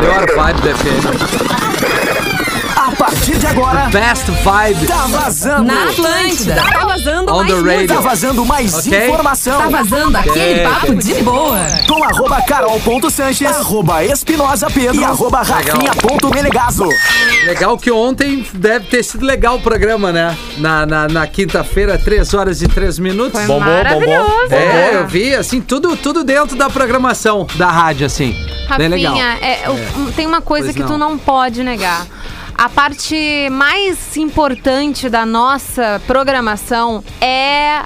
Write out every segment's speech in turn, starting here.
Melhor vibe da FM. A partir de agora, Best vibe tá vazando. Na Atlântida. Tá vazando on mais the radio. Tá vazando mais Ok. informação. Tá vazando aquele Ok, papo de boa. Com arroba carol.sanches, arroba espinosa pedro e arroba rafinha.menegaso. Legal que ontem deve ter sido legal o programa, né? Na, na, na quinta-feira, 3 horas e 3 minutos. Foi Bombou, bombou. É, eu vi, assim, tudo, tudo dentro da programação da rádio, assim. Legal. Rafinha, é, o- tem uma coisa Pois que tu não. não pode negar. A parte mais importante da nossa programação é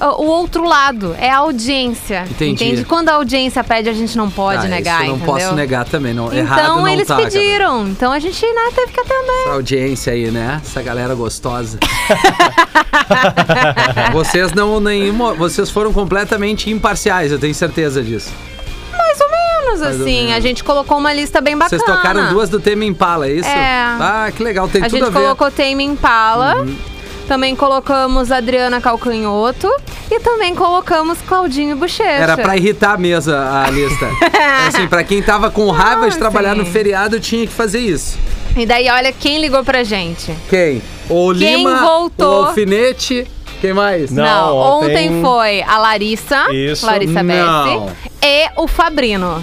uh, o outro lado, é a audiência. Entendi. Entende? Quando a audiência pede, a gente não pode Ah, negar, isso eu não entendeu? posso negar também, não. Errado Então não eles tá, galera. pediram, então a gente né, teve que atender. Essa audiência aí, né? Essa galera gostosa. vocês não nenhuma, vocês foram completamente imparciais, eu tenho certeza disso. Mais ou menos, Mais ou assim. menos. A gente colocou uma lista bem bacana. Vocês tocaram duas do tema Impala, é isso? É. Ah, que legal, tem A tudo gente a ver. colocou Tame Impala. Uhum. Também colocamos Adriana Calcanhoto e também colocamos Claudinho Bochecha. Era pra irritar mesmo a a lista. É assim, pra quem tava com raiva de Não, trabalhar assim. no feriado, tinha que fazer isso. E daí, olha quem ligou pra gente. Quem? O Quem Lima, voltou? o Alfinete, quem mais? Não, ontem... ontem foi a Larissa, Isso. Larissa Não. Bessi, e o Fabrino.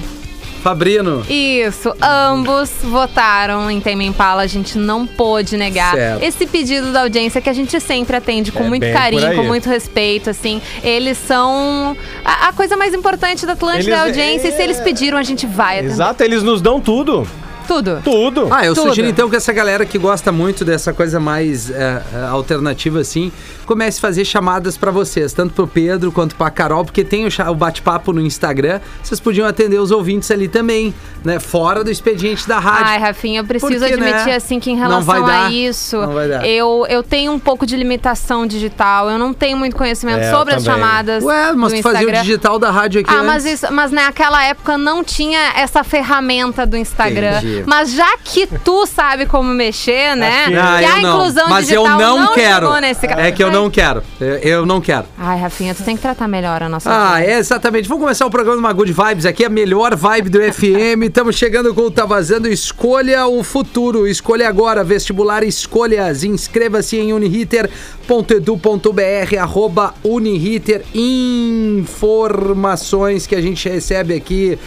Fabrino. Isso, ambos votaram em Tame Impala, a gente não pôde negar Certo. esse pedido da audiência que a gente sempre atende com É muito carinho, com muito respeito, assim. Eles são a, a coisa mais importante da Atlântida, Eles- é a audiência, e se é- eles pediram, a gente vai atender. Exato, eles nos dão tudo. Tudo. Tudo. Ah, eu Tudo. sugiro então que essa galera que gosta muito dessa coisa mais é, alternativa assim, comece a fazer chamadas pra vocês, tanto pro Pedro quanto pra Carol, porque tem o, bate-papo no Instagram, vocês podiam atender os ouvintes ali também, né? Fora do expediente da rádio. Ai, Rafinha, eu preciso Porque, admitir né, assim que em não vai relação dar, a isso, não vai dar. eu, eu tenho um pouco de limitação digital, eu não tenho muito conhecimento É, sobre as chamadas Ué, mas do tu fazia o digital da rádio aqui Ah, mas, antes. isso, mas naquela época não tinha essa ferramenta do Instagram. Entendi. Mas já que tu sabe como mexer, né? Que- Ah, que a não. inclusão Mas eu digital não, quero. nesse É que eu não quero. Eu, eu não quero. Ai, Rafinha, tu tem que tratar melhor a nossa Ah, é, exatamente. Vamos começar o programa uma Good Vibes aqui, a melhor vibe do FM. Estamos chegando com o Tá Vazando. Escolha o futuro. Escolha agora. Vestibular Escolhas. Inscreva-se em uniriter.edu.br arroba Uniriter. Informações que a gente recebe aqui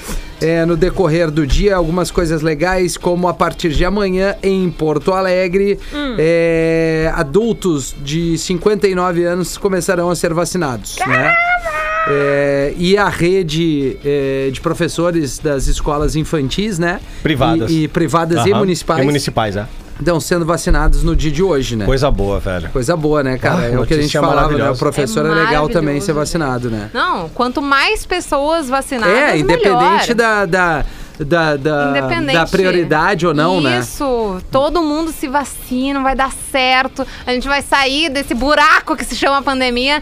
é, no decorrer do dia. Algumas coisas legais, como a partir de amanhã em Porto Alegre, é, adultos de 59 anos começarão a ser vacinados, né? É, e a rede é, de professores das escolas infantis, né? Privadas. E, e privadas e Aham. municipais E municipais, é. Estão sendo vacinados no dia de hoje, né? Coisa boa, velho. Coisa boa, né, cara? Ah, é o que a gente falava, né? O professor é, É legal também ser vacinado, né? Não, quanto mais pessoas vacinadas, É, independente melhor. da, da, da, da, Independente. da prioridade ou não, né? Isso, todo mundo se vacina, vai dar certo. A gente vai sair desse buraco que se chama pandemia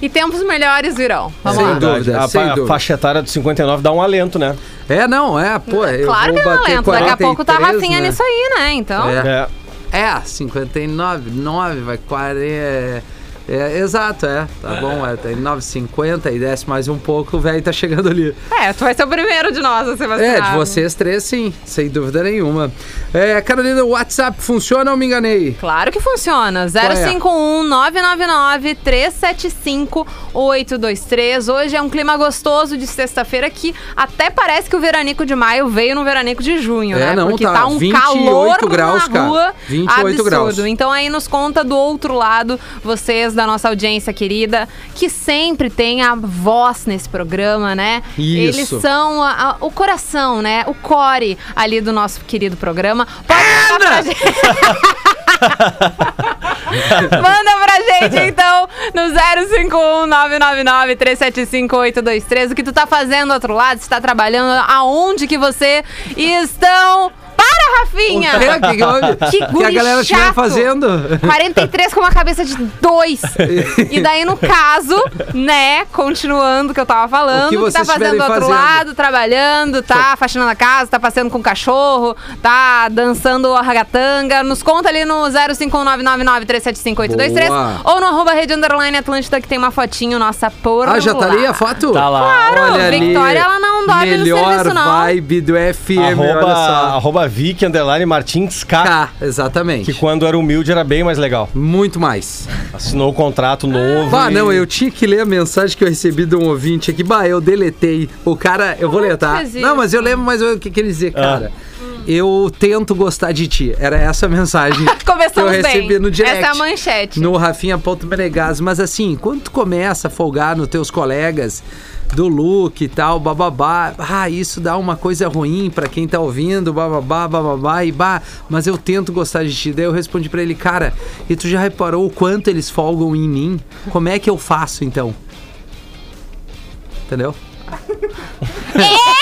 e tempos melhores virão. Vamos Sem lá. dúvida. A, sem a dúvida. faixa etária de 59 dá um alento, né? É, não, é, pô, eu Claro vou que não bater lento. Daqui a pouco tá a 43, Rafinha né? nisso aí, né? Então. É. É. É, 59, 9, vai 40. É, é, exato, é. Tá bom, é. Tá em 9,50 e desce mais um pouco, o velho tá chegando ali. É, tu vai ser o primeiro de nós a ser É, vacinado. de vocês três, sim, sem dúvida nenhuma. É, Carolina, o WhatsApp funciona ou me enganei? Claro que funciona. é? 051 999 375 823. Hoje é um clima gostoso de sexta-feira que até parece que o veranico de maio veio no veranico de junho, É, né? não, Porque tá tá, um 28 calor graus, na cara. rua 28 absurdo. graus. Então aí nos conta do outro lado, vocês da nossa audiência querida, que sempre tem a voz nesse programa, né? Isso. Eles são a- a- o coração, né? O core ali do nosso querido programa. Pode pra gente. Manda pra gente, então, no 051 999 375 823. O que tu tá fazendo do outro lado? Se tá trabalhando, aonde que você estão? Para! Rafinha! É, que, que? Que que a galera estiver fazendo. 43 com uma cabeça de dois. E daí, no caso, né, continuando o que eu tava falando, O que que, tá fazendo do outro fazendo. lado, trabalhando, tá faxinando a casa, tá passeando com o cachorro, tá dançando a ragatanga. Nos conta ali no 051999375823 Boa. ou no arroba rede underline Atlântida que tem uma fotinho nossa por Ah, já tá lá. ali a foto? Tá lá. Claro, Olha ali. Victoria, ela não dorme no Melhor serviço, não. vibe do FM, Arroba, olha só. arroba Vicky, underline Martins K, K, exatamente. que quando era humilde era bem mais legal. Muito mais. Assinou um contrato novo. Ah, e- não, eu tinha que ler a mensagem que eu recebi de um ouvinte aqui. Bah, eu deletei. O cara, eu vou ler, tá? fez isso? Não, mas eu lembro mais menos o que, que ele dizia, cara. Eu tento gostar de ti. Era essa a mensagem que eu recebi bem. no direct. Essa é a manchete. No Rafinha.menegas. Mas assim, quando tu começa a folgar nos teus colegas do look e tal, bababá, ah, isso dá uma coisa ruim pra quem tá ouvindo, bababá, bababá, e bah, mas eu tento gostar de ti. Daí eu respondi pra ele, cara, e tu já reparou o quanto eles folgam em mim? Como é que eu faço então? Entendeu?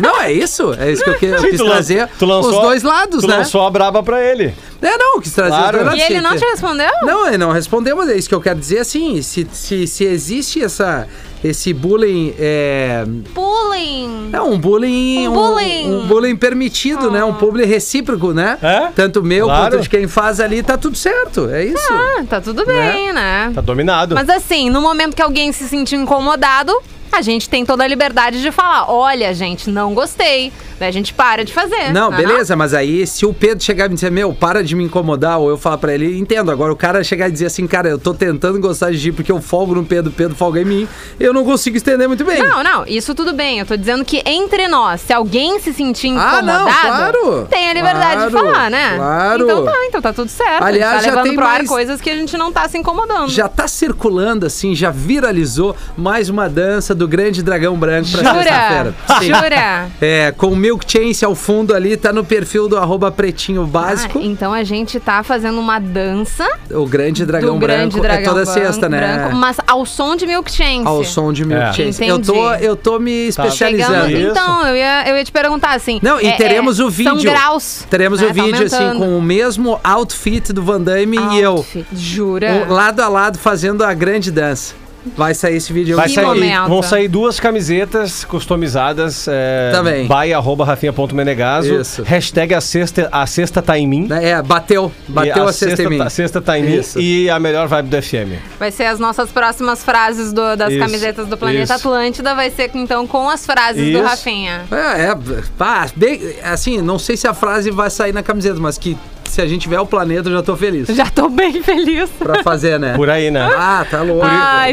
Não, é isso. É isso que eu, que- eu Sim, quis tu lan- trazer tu lançou, os dois lados, tu né? lançou a braba pra ele. É, não, eu quis trazer Claro. os dois lados. E ele não te respondeu? não, ele não respondeu, mas é isso que eu quero dizer assim. Se, se, se existe essa, esse bullying. É, Bullying. é um bullying. Um bullying. Um, bullying permitido, né? Um bullying recíproco, né? É? Tanto meu Claro. quanto de quem faz ali, tá tudo certo. É isso. Ah, tá tudo bem, né? Tá dominado. Mas assim, no momento que alguém se sentir incomodado, a gente tem toda a liberdade de falar: olha, gente, não gostei. Daí a gente para de fazer. Não, né, beleza, mas aí se o Pedro chegar e me dizer, meu, para de me incomodar, ou eu falar pra ele, entendo. Agora o cara chegar e dizer assim, cara, eu tô tentando gostar de ti porque eu folgo no Pedro, o Pedro folga em mim, eu não consigo entender muito bem. Não, não, isso tudo bem. Eu tô dizendo que entre nós, se alguém se sentir Ah, incomodado, não, claro. tem a liberdade de Claro, falar, né? claro. Então tá, então tá tudo certo. Aliás, a gente já tá levando tem pro ar mais- coisas que a gente não tá se incomodando. Já tá circulando assim, já viralizou mais uma dança do grande dragão branco pra sexta-feira. Jura? É, com o Milk Chance ao fundo ali, tá no perfil do arroba pretinho básico. Ah, então a gente tá fazendo uma dança o grande dragão do branco grande dragão é toda branco- sexta, né? branco, mas ao som de Milk Chance. Ao som de Milk É. Chance. Eu tô, eu tô me especializando. Chegamos, Isso. então, eu ia, eu ia te perguntar assim. Não, e é- teremos é- o vídeo. São graus. Teremos né? o Tá vídeo, assim, aumentando. com o mesmo outfit do Van Damme e eu. Outfit, Jura? um lado a lado fazendo a grande dança. Vai sair esse vídeo. Vai sair, momento. vão sair duas camisetas customizadas. É, Também. By arroba rafinha.menegaso. Isso. Hashtag a sexta, a sexta tá em mim. É, bateu. Bateu E a sexta em mim. Tá, a sexta tá em mim. Isso. E a melhor vibe do FM. Vai ser as nossas próximas frases do- das Isso, camisetas do Planeta isso. Atlântida. Vai ser então com as frases do. Rafinha. É, é, pá, bem, assim, não sei se a frase vai sair na camiseta, mas que se a gente tiver o planeta, eu já tô feliz. Já tô bem feliz. Pra fazer, né? Por aí, né? Ah, tá louco.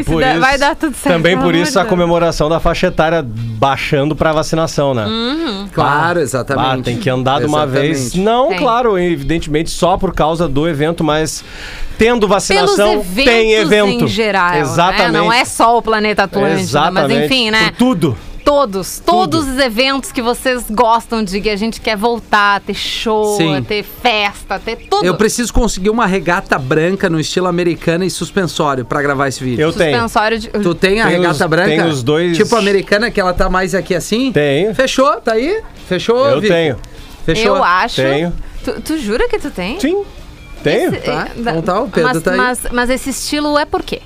Por der- isso- vai dar tudo certo. Também por isso a comemoração da faixa etária baixando pra vacinação, né? Claro, Ah, exatamente. tem que andar de uma vez. Não, Tem. claro, evidentemente só por causa do evento, mas tendo vacinação, tem evento. em geral. né? Exatamente. Não é só o Planeta Atlântida, mas Exatamente. enfim, né? Por tudo. Todos, todos os eventos que vocês gostam de que a gente quer voltar, ter show, Sim. ter festa, ter tudo. Eu preciso conseguir uma regata branca no estilo americana e suspensório pra gravar esse vídeo. Eu tenho. Suspensório de. Tu tem a Tem regata os- branca? tem os dois- Tipo americana, que ela tá mais aqui assim? Tenho. Fechou, tá aí? Fechou, Eu Vitor? tenho. Fechou. Eu acho. Tenho. Tu, tu jura que tu tem? Sim. Tenho. Esse- Tá, eh, então tá, o Pedro mas, tá aí. Mas, mas esse estilo é por quê?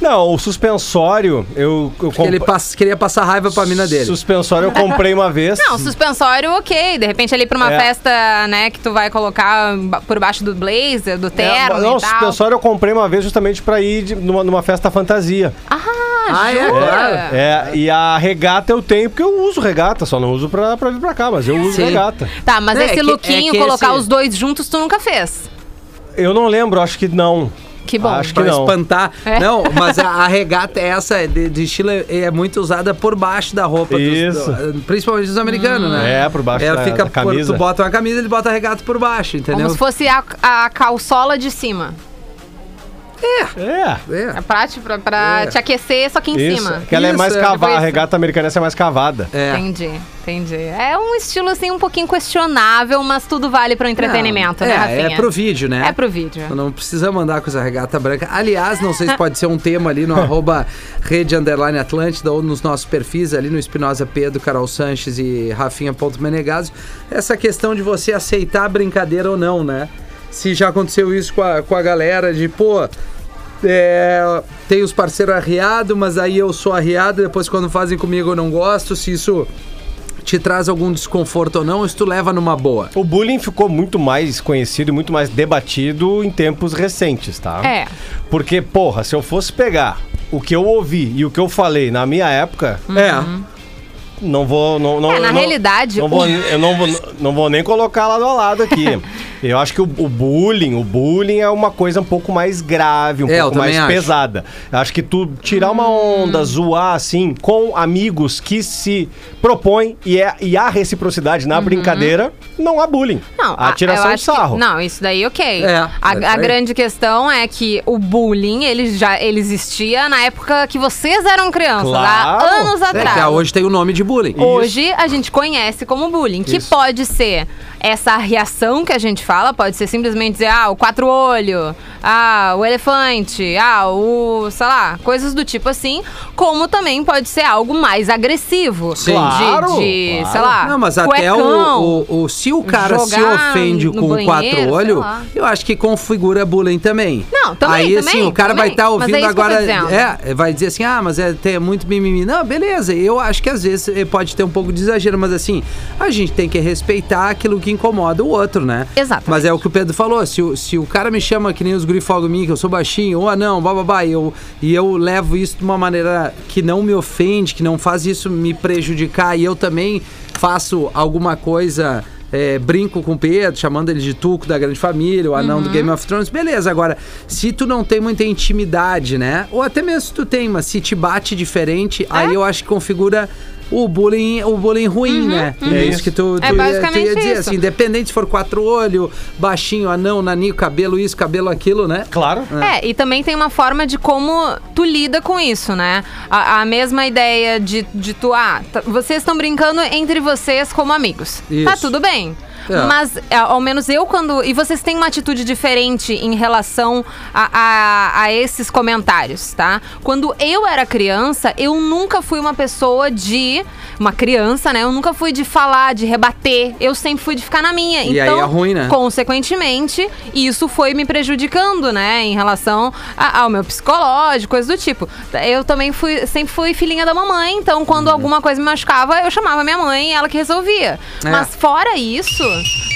Não, o suspensório, eu, eu Porque ele comp- pass- queria passar raiva pra mina dele. Suspensório eu comprei uma vez. Não, suspensório, ok. De repente ali pra uma É. festa, né, que tu vai colocar por baixo do blazer, do terno É, não, e tal. suspensório eu comprei uma vez justamente pra ir de- numa, numa festa fantasia. Ah, Ah, é, jura? claro. É, e a regata eu tenho porque eu uso regata, só não uso pra, pra vir pra cá, mas eu uso Sim. regata. Tá, mas É, é esse que- lookinho, é que colocar esse- os dois juntos, tu nunca fez. Eu não lembro, acho que não. Que bom. Acho que Pra não. espantar. É. Não, mas a, a regata é essa de, de estilo é, é muito usada por baixo da roupa. dos- Isso. do- principalmente dos americanos, né? É, por baixo Ela da- fica da por- camisa. tu bota uma camisa, ele bota a regata por baixo, entendeu? Como se fosse a, a calçola de cima. É. É. É pra, te, pra, pra É. te aquecer, só que em Isso. cima. Que ela é Isso, mais é, cavada. A regata americana essa é mais cavada. É. Entendi, entendi. É um estilo, assim, um pouquinho questionável, mas tudo vale pro entretenimento, Não, né, é, Rafinha? É pro vídeo, né? É pro vídeo. Não precisa mandar com essa regata branca. Aliás, não sei se pode ser um tema ali no arroba Rede Underline Atlântida ou nos nossos perfis ali no Espinosa Pedro, Carol Sanches e Rafinha.menegaso. Essa questão de você aceitar a brincadeira ou não, né? Se já aconteceu isso com a, com a galera de, pô, é, tem os parceiros arriados, mas aí eu sou arriado, depois quando fazem comigo eu não gosto, se isso te traz algum desconforto ou não, isso tu leva numa boa. O bullying ficou muito mais conhecido e muito mais debatido em tempos recentes, tá? É. Porque, porra, se eu fosse pegar o que eu ouvi e o que eu falei na minha época, É. não vou. Não, não, É, na não- realidade, Não vou, o- eu não vou, não vou nem colocar lado a lado aqui. Eu acho que o, o bullying, o bullying é uma coisa um pouco mais grave, um É, pouco mais acho. pesada. Eu acho que tu tirar uma Hum. onda, zoar assim, com amigos que se propõem e, é, e há reciprocidade na brincadeira, não há bullying. Uhum. Não, há a- tiração de acho que- sarro. não, isso daí ok. É, a, é a grande questão é que o bullying, ele já ele existia na época que vocês eram crianças, Claro. há anos É atrás. que ah, hoje tem o nome de bullying. Hoje a gente conhece como bullying, que Isso. pode ser essa reação que a gente fala, pode ser simplesmente dizer, ah, o quatro olho, ah, o elefante, ah, o, sei lá, coisas do tipo assim, como também pode ser algo mais agressivo. Sim. De, Claro, de, claro. sei lá, Não, mas até cuecão. o, o, o- Se o cara se ofende com banheiro, quatro lá. eu acho que configura bullying também. Não, também, Aí, também, assim, o cara vai também. estar Mas é ouvindo tô agora. É, vai dizer assim, ah, mas é, tem muito mimimi. Não, beleza, eu acho que às vezes pode ter um pouco de exagero, mas assim, a gente tem que respeitar aquilo que incomoda o outro, né? Exatamente. Mas é o que o Pedro falou, se, o- se o cara me chama que nem os em mim, que eu sou baixinho, ou anão, bababá, e eu, e eu levo isso de uma maneira que não me ofende, que não faz isso me prejudicar, e eu também faço alguma coisa. é, brinco com o Pedro, chamando ele de Tuco da Grande Família, o anão Uhum. do Game of Thrones, beleza. Agora, se tu não tem muita intimidade, né? Ou até mesmo se tu tem, mas se te bate diferente, É? aí eu acho que configura o bullying, o bullying ruim, né? É isso que tu, tu, É ia- tu basicamente ia dizer, isso. assim, independente se for quatro olhos, baixinho, anão, naninho, cabelo isso, cabelo aquilo, né? Claro. É, e também tem uma forma de como tu lida com isso, né? A, a mesma ideia de, de tu, ah, tá- vocês estão brincando entre vocês como amigos. Tá Isso. tudo bem. É. Mas, é, ao menos eu, quando. E vocês têm uma atitude diferente em relação a, a, a esses comentários, tá? Quando eu era criança, eu nunca fui uma pessoa de. Uma criança, né? Eu nunca fui de falar, de rebater. Eu sempre fui de ficar na minha. E aí então, é ruim, né? consequentemente, isso foi me prejudicando, né, em relação a- ao meu psicológico, coisa do tipo. Eu também fui, sempre fui filhinha da mamãe, então quando alguma coisa me machucava, eu chamava minha mãe e ela que resolvia. É. Mas fora isso,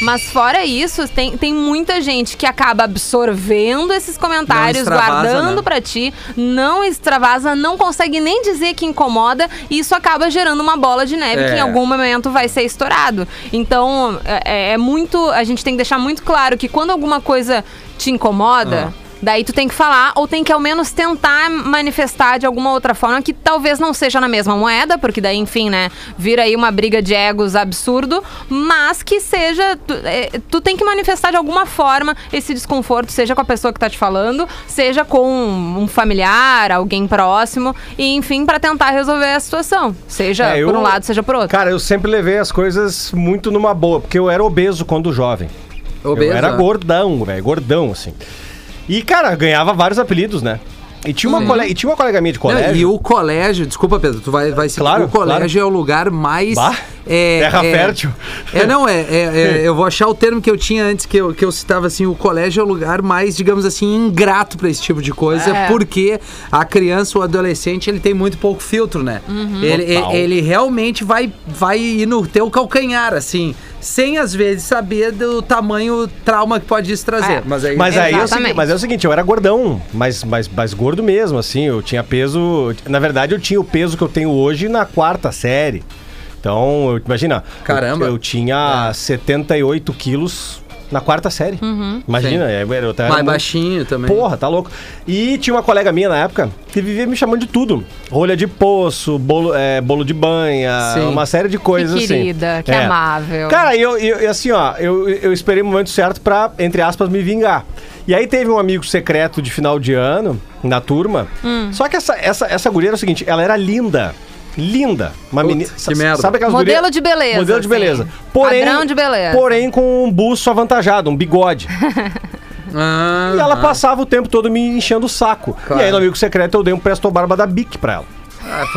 mas fora isso, tem, tem muita gente que acaba absorvendo esses comentários, guardando né? pra ti, não extravasa, não consegue nem dizer que incomoda, e isso acaba gerando uma bola de neve que em É. algum momento vai ser estourado. Então, é, é muito. A gente tem que deixar muito claro que quando alguma coisa te incomoda. Ah. Daí tu tem que falar, ou tem que ao menos tentar manifestar de alguma outra forma que talvez não seja na mesma moeda, porque daí, enfim, né, vira aí uma briga de egos absurdo, mas que seja. Tu, é, tu tem que manifestar de alguma forma esse desconforto, seja com a pessoa que tá te falando, seja com um familiar, alguém próximo, e enfim, pra tentar resolver a situação. Seja É, eu- por um lado, seja por outro. Cara, eu sempre levei as coisas muito numa boa, porque eu era obeso quando jovem. Obeso, eu era né? gordão, velho, gordão, assim. E, cara, ganhava vários apelidos, né? E tinha uma, cole... e tinha uma colega minha de Não, colégio. e o colégio, desculpa, Pedro, tu vai, vai se Claro, O colégio é o lugar mais. Bah, é, terra é- fértil. É, não, é, é- é- Eu vou achar o termo que eu tinha antes, que eu, que eu citava assim: o colégio é o lugar mais, digamos assim, ingrato pra esse tipo de coisa, É. porque a criança ou adolescente ele tem muito pouco filtro, né? Uhum. Ele, ele, ele realmente vai, vai ir no teu calcanhar, assim. Sem às vezes saber do tamanho trauma que pode isso trazer. É. Mas aí. Mas aí é o seguinte, mas é o seguinte, eu era gordão, mas, mas, mas gordo mesmo, assim, eu tinha peso. Na verdade, eu tinha o peso que eu tenho hoje na quarta série. Então, eu- imagina. Caramba. Eu, eu tinha 78 quilos na quarta série. Imagina, Sim. é, eu, mais baixinho também. Porra, tá louco. E tinha uma colega minha na época que vivia me chamando de tudo. Rolha de poço, bolo, é, bolo de banha, Sim. uma série de coisas Que assim. querida, que É. amável. Cara, e eu, eu, eu, assim, ó, eu, eu esperei o momento certo pra, entre aspas, me vingar. E aí teve um amigo secreto de final de ano, na turma. Hum. Só que essa, essa, essa guria era o seguinte, ela era linda. Linda. Uma Puta, menina. que merda. Sabe aquelas Modelo guria- de beleza, Modelo de beleza. Porém, Padrão de beleza. Porém, com um buço avantajado, um bigode. Ah, E ela passava o tempo todo me enchendo o saco. Claro. E aí, no amigo secreto, eu dei um presto barba da Bic pra ela.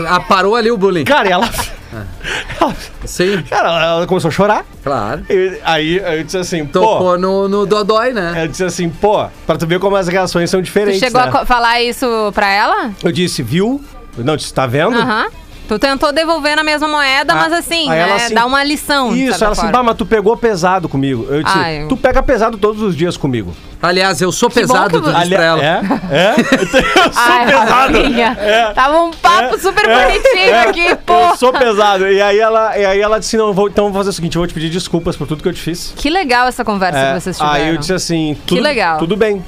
ah, parou ali o bullying. Cara, e ela. ela- Sim, cara, ela começou a chorar. claro. E aí eu disse assim, Tocou pô. no, no Dodói, né? Eu disse assim, pô, pra tu ver como as reações são Tu diferentes. chegou né? a falar isso pra ela? Eu disse, viu? Não, disse, tá vendo? Aham. Tu tentou devolver na mesma moeda, Ah, mas assim, né, assim- dá uma lição. Isso, ela assim, bah, mas tu pegou pesado comigo. Eu disse, Ah, eu- tu pega pesado todos os dias comigo. Aliás, eu sou Que pesado, que tu disse pra ela. É? É? Eu sou Ai, pesado. É. Tava um papo É, super é, bonitinho é. aqui, pô. Eu sou pesado. E aí ela, e aí ela disse, não, vou, então eu vou fazer o seguinte, eu vou te pedir desculpas por tudo que eu te fiz. Que legal essa conversa É, que vocês tiveram. aí eu disse assim, tudo, legal. tudo bem.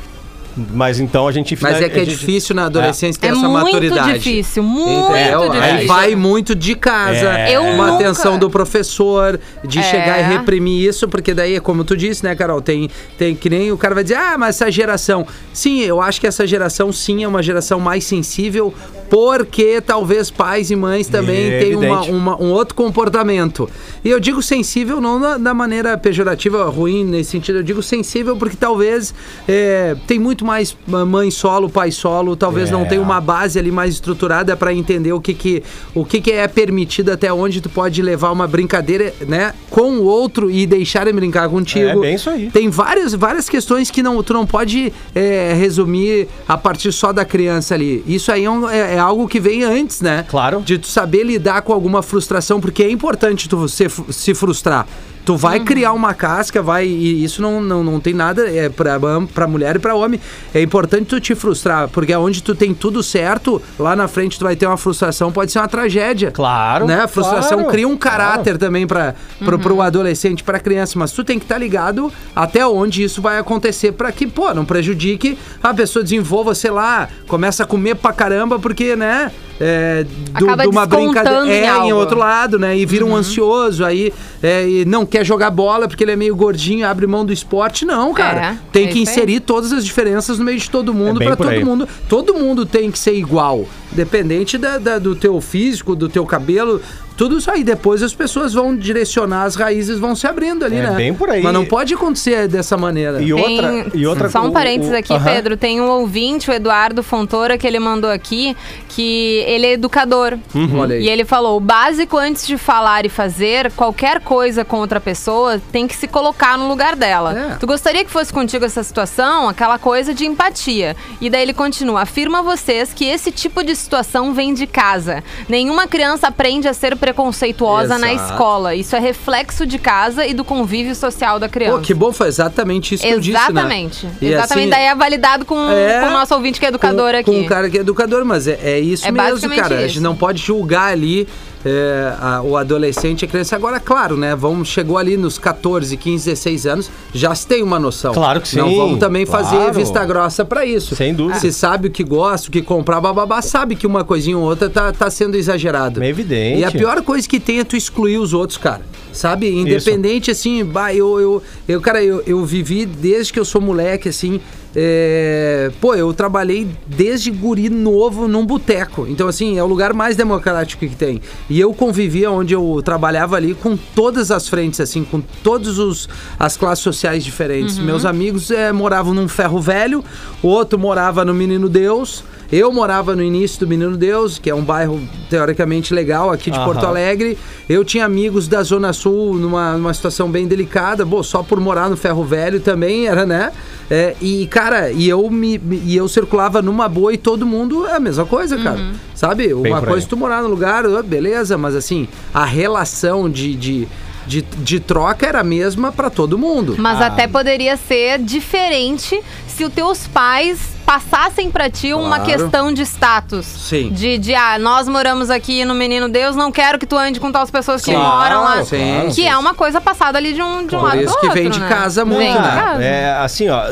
Mas então a gente... Mas é que é gente- difícil na adolescência ter É essa muito maturidade. difícil, muito Entendeu? Aí difícil. vai muito de casa, É. Uma nunca- atenção do professor, de É. chegar e reprimir isso, porque daí, como tu disse, né, Carol, tem, tem que nem o cara vai dizer, ah, mas essa geração. Sim, eu acho que essa geração sim é uma geração mais sensível, porque talvez pais e mães também É tenham uma, uma- um outro comportamento. E eu digo sensível não na, da maneira pejorativa, ruim nesse sentido, eu digo sensível porque talvez é, tem muito mais mãe solo, pai solo, talvez não É. tenha uma base ali mais estruturada para entender o que que, o que que é permitido até onde tu pode levar uma brincadeira, né, com o outro e deixar ele brincar contigo. É bem isso aí. Tem várias, várias questões que não, tu não pode é, resumir a partir só da criança ali. Isso aí é, um- é- é algo que vem antes, né? Claro. De tu saber lidar com alguma frustração, porque é importante tu se, se frustrar. Tu vai criar uma casca, vai. E isso não, não, não tem nada é pra, pra mulher e pra homem. É importante tu te frustrar, porque é onde tu tem tudo certo, lá na frente tu vai ter uma frustração, pode ser uma tragédia. Claro, Né? A frustração claro, cria um caráter também para pro, pro adolescente, pra criança. Mas tu tem que estar ligado até onde isso vai acontecer para que, pô, não prejudique a pessoa desenvolva, sei lá, começa a comer pra caramba, porque, né? É, do, de uma brincadeira. em É, em outro lado, né? E vira um ansioso, aí é, e não quer jogar bola porque ele é meio gordinho, abre mão do esporte. Não, cara. É, tem é que inserir todas as diferenças no meio de todo mundo É para todo aí. mundo. Todo mundo tem que ser igual, dependente da, da- do teu físico, do teu cabelo. Tudo isso aí. Depois as pessoas vão direcionar, as raízes vão se abrindo ali, É né? bem por aí. Mas não pode acontecer dessa maneira. E Tem- outra, e outra Só um o- parênteses o- aqui, Aham. Pedro. Tem um ouvinte, o Eduardo Fontoura, que ele mandou aqui, que ele é educador. Uhum. Olha aí. E ele falou: o básico antes de falar e fazer qualquer coisa com outra pessoa tem que se colocar no lugar dela. É. Tu gostaria que fosse contigo essa situação? Aquela coisa de empatia. E daí ele continua: afirma a vocês que esse tipo de situação vem de casa. Nenhuma criança aprende a ser preconceituosa na Exato. escola. Isso é reflexo de casa e do convívio social da criança. Pô, que bom, foi exatamente isso que eu disse, né? Exatamente. E Exatamente. assim, Daí é validado com, É, com o nosso ouvinte que é educador com, aqui. Com um cara que é educador, mas é, é isso É mesmo, cara. A isso. gente não pode julgar ali é, a- o adolescente e a criança. Agora, claro, né? Vamos, chegou ali nos 14, 15, 16 anos, já se tem uma noção. Claro que Não sim, vamos também fazer claro. vista grossa pra isso. Sem dúvida. Se sabe o que gosta, o que comprar, bababá, sabe que uma coisinha ou outra tá, tá sendo exagerado. É evidente. E a pior coisa que tem é tu excluir os outros, cara. Sabe? Independente, assim, bah, eu, eu, eu cara, eu, eu vivi desde que eu sou moleque, assim. É, Pô, eu trabalhei desde guri novo num boteco. Então, assim, é o lugar mais democrático que tem. E eu convivia onde eu trabalhava ali com todas as frentes, assim, com todas as classes sociais diferentes. Meus amigos é, moravam num ferro velho, o outro morava no Menino Deus. Eu morava no início do Menino Deus, que é um bairro teoricamente legal aqui de Aham. Porto Alegre. Eu tinha amigos da Zona Sul numa, numa situação bem delicada, bom, só por morar no Ferro Velho também era, né? É, e, cara, e eu me, e eu circulava numa boa e todo mundo é a mesma coisa, cara. Sabe? Bem Uma coisa aí. é tu morar no lugar, beleza, mas assim, a relação de. de de, de troca era a mesma pra todo mundo. Mas Ah. até poderia ser diferente se os teus pais passassem pra ti uma Claro. questão de status. Sim. De, de, ah, nós moramos aqui no Menino Deus, não quero que tu ande com tais pessoas que Claro, moram lá. sim, que sim. é uma coisa passada ali de um, de um Por lado isso pro que outro, vem de né? casa muito, Vem de né? casa. É assim, ó,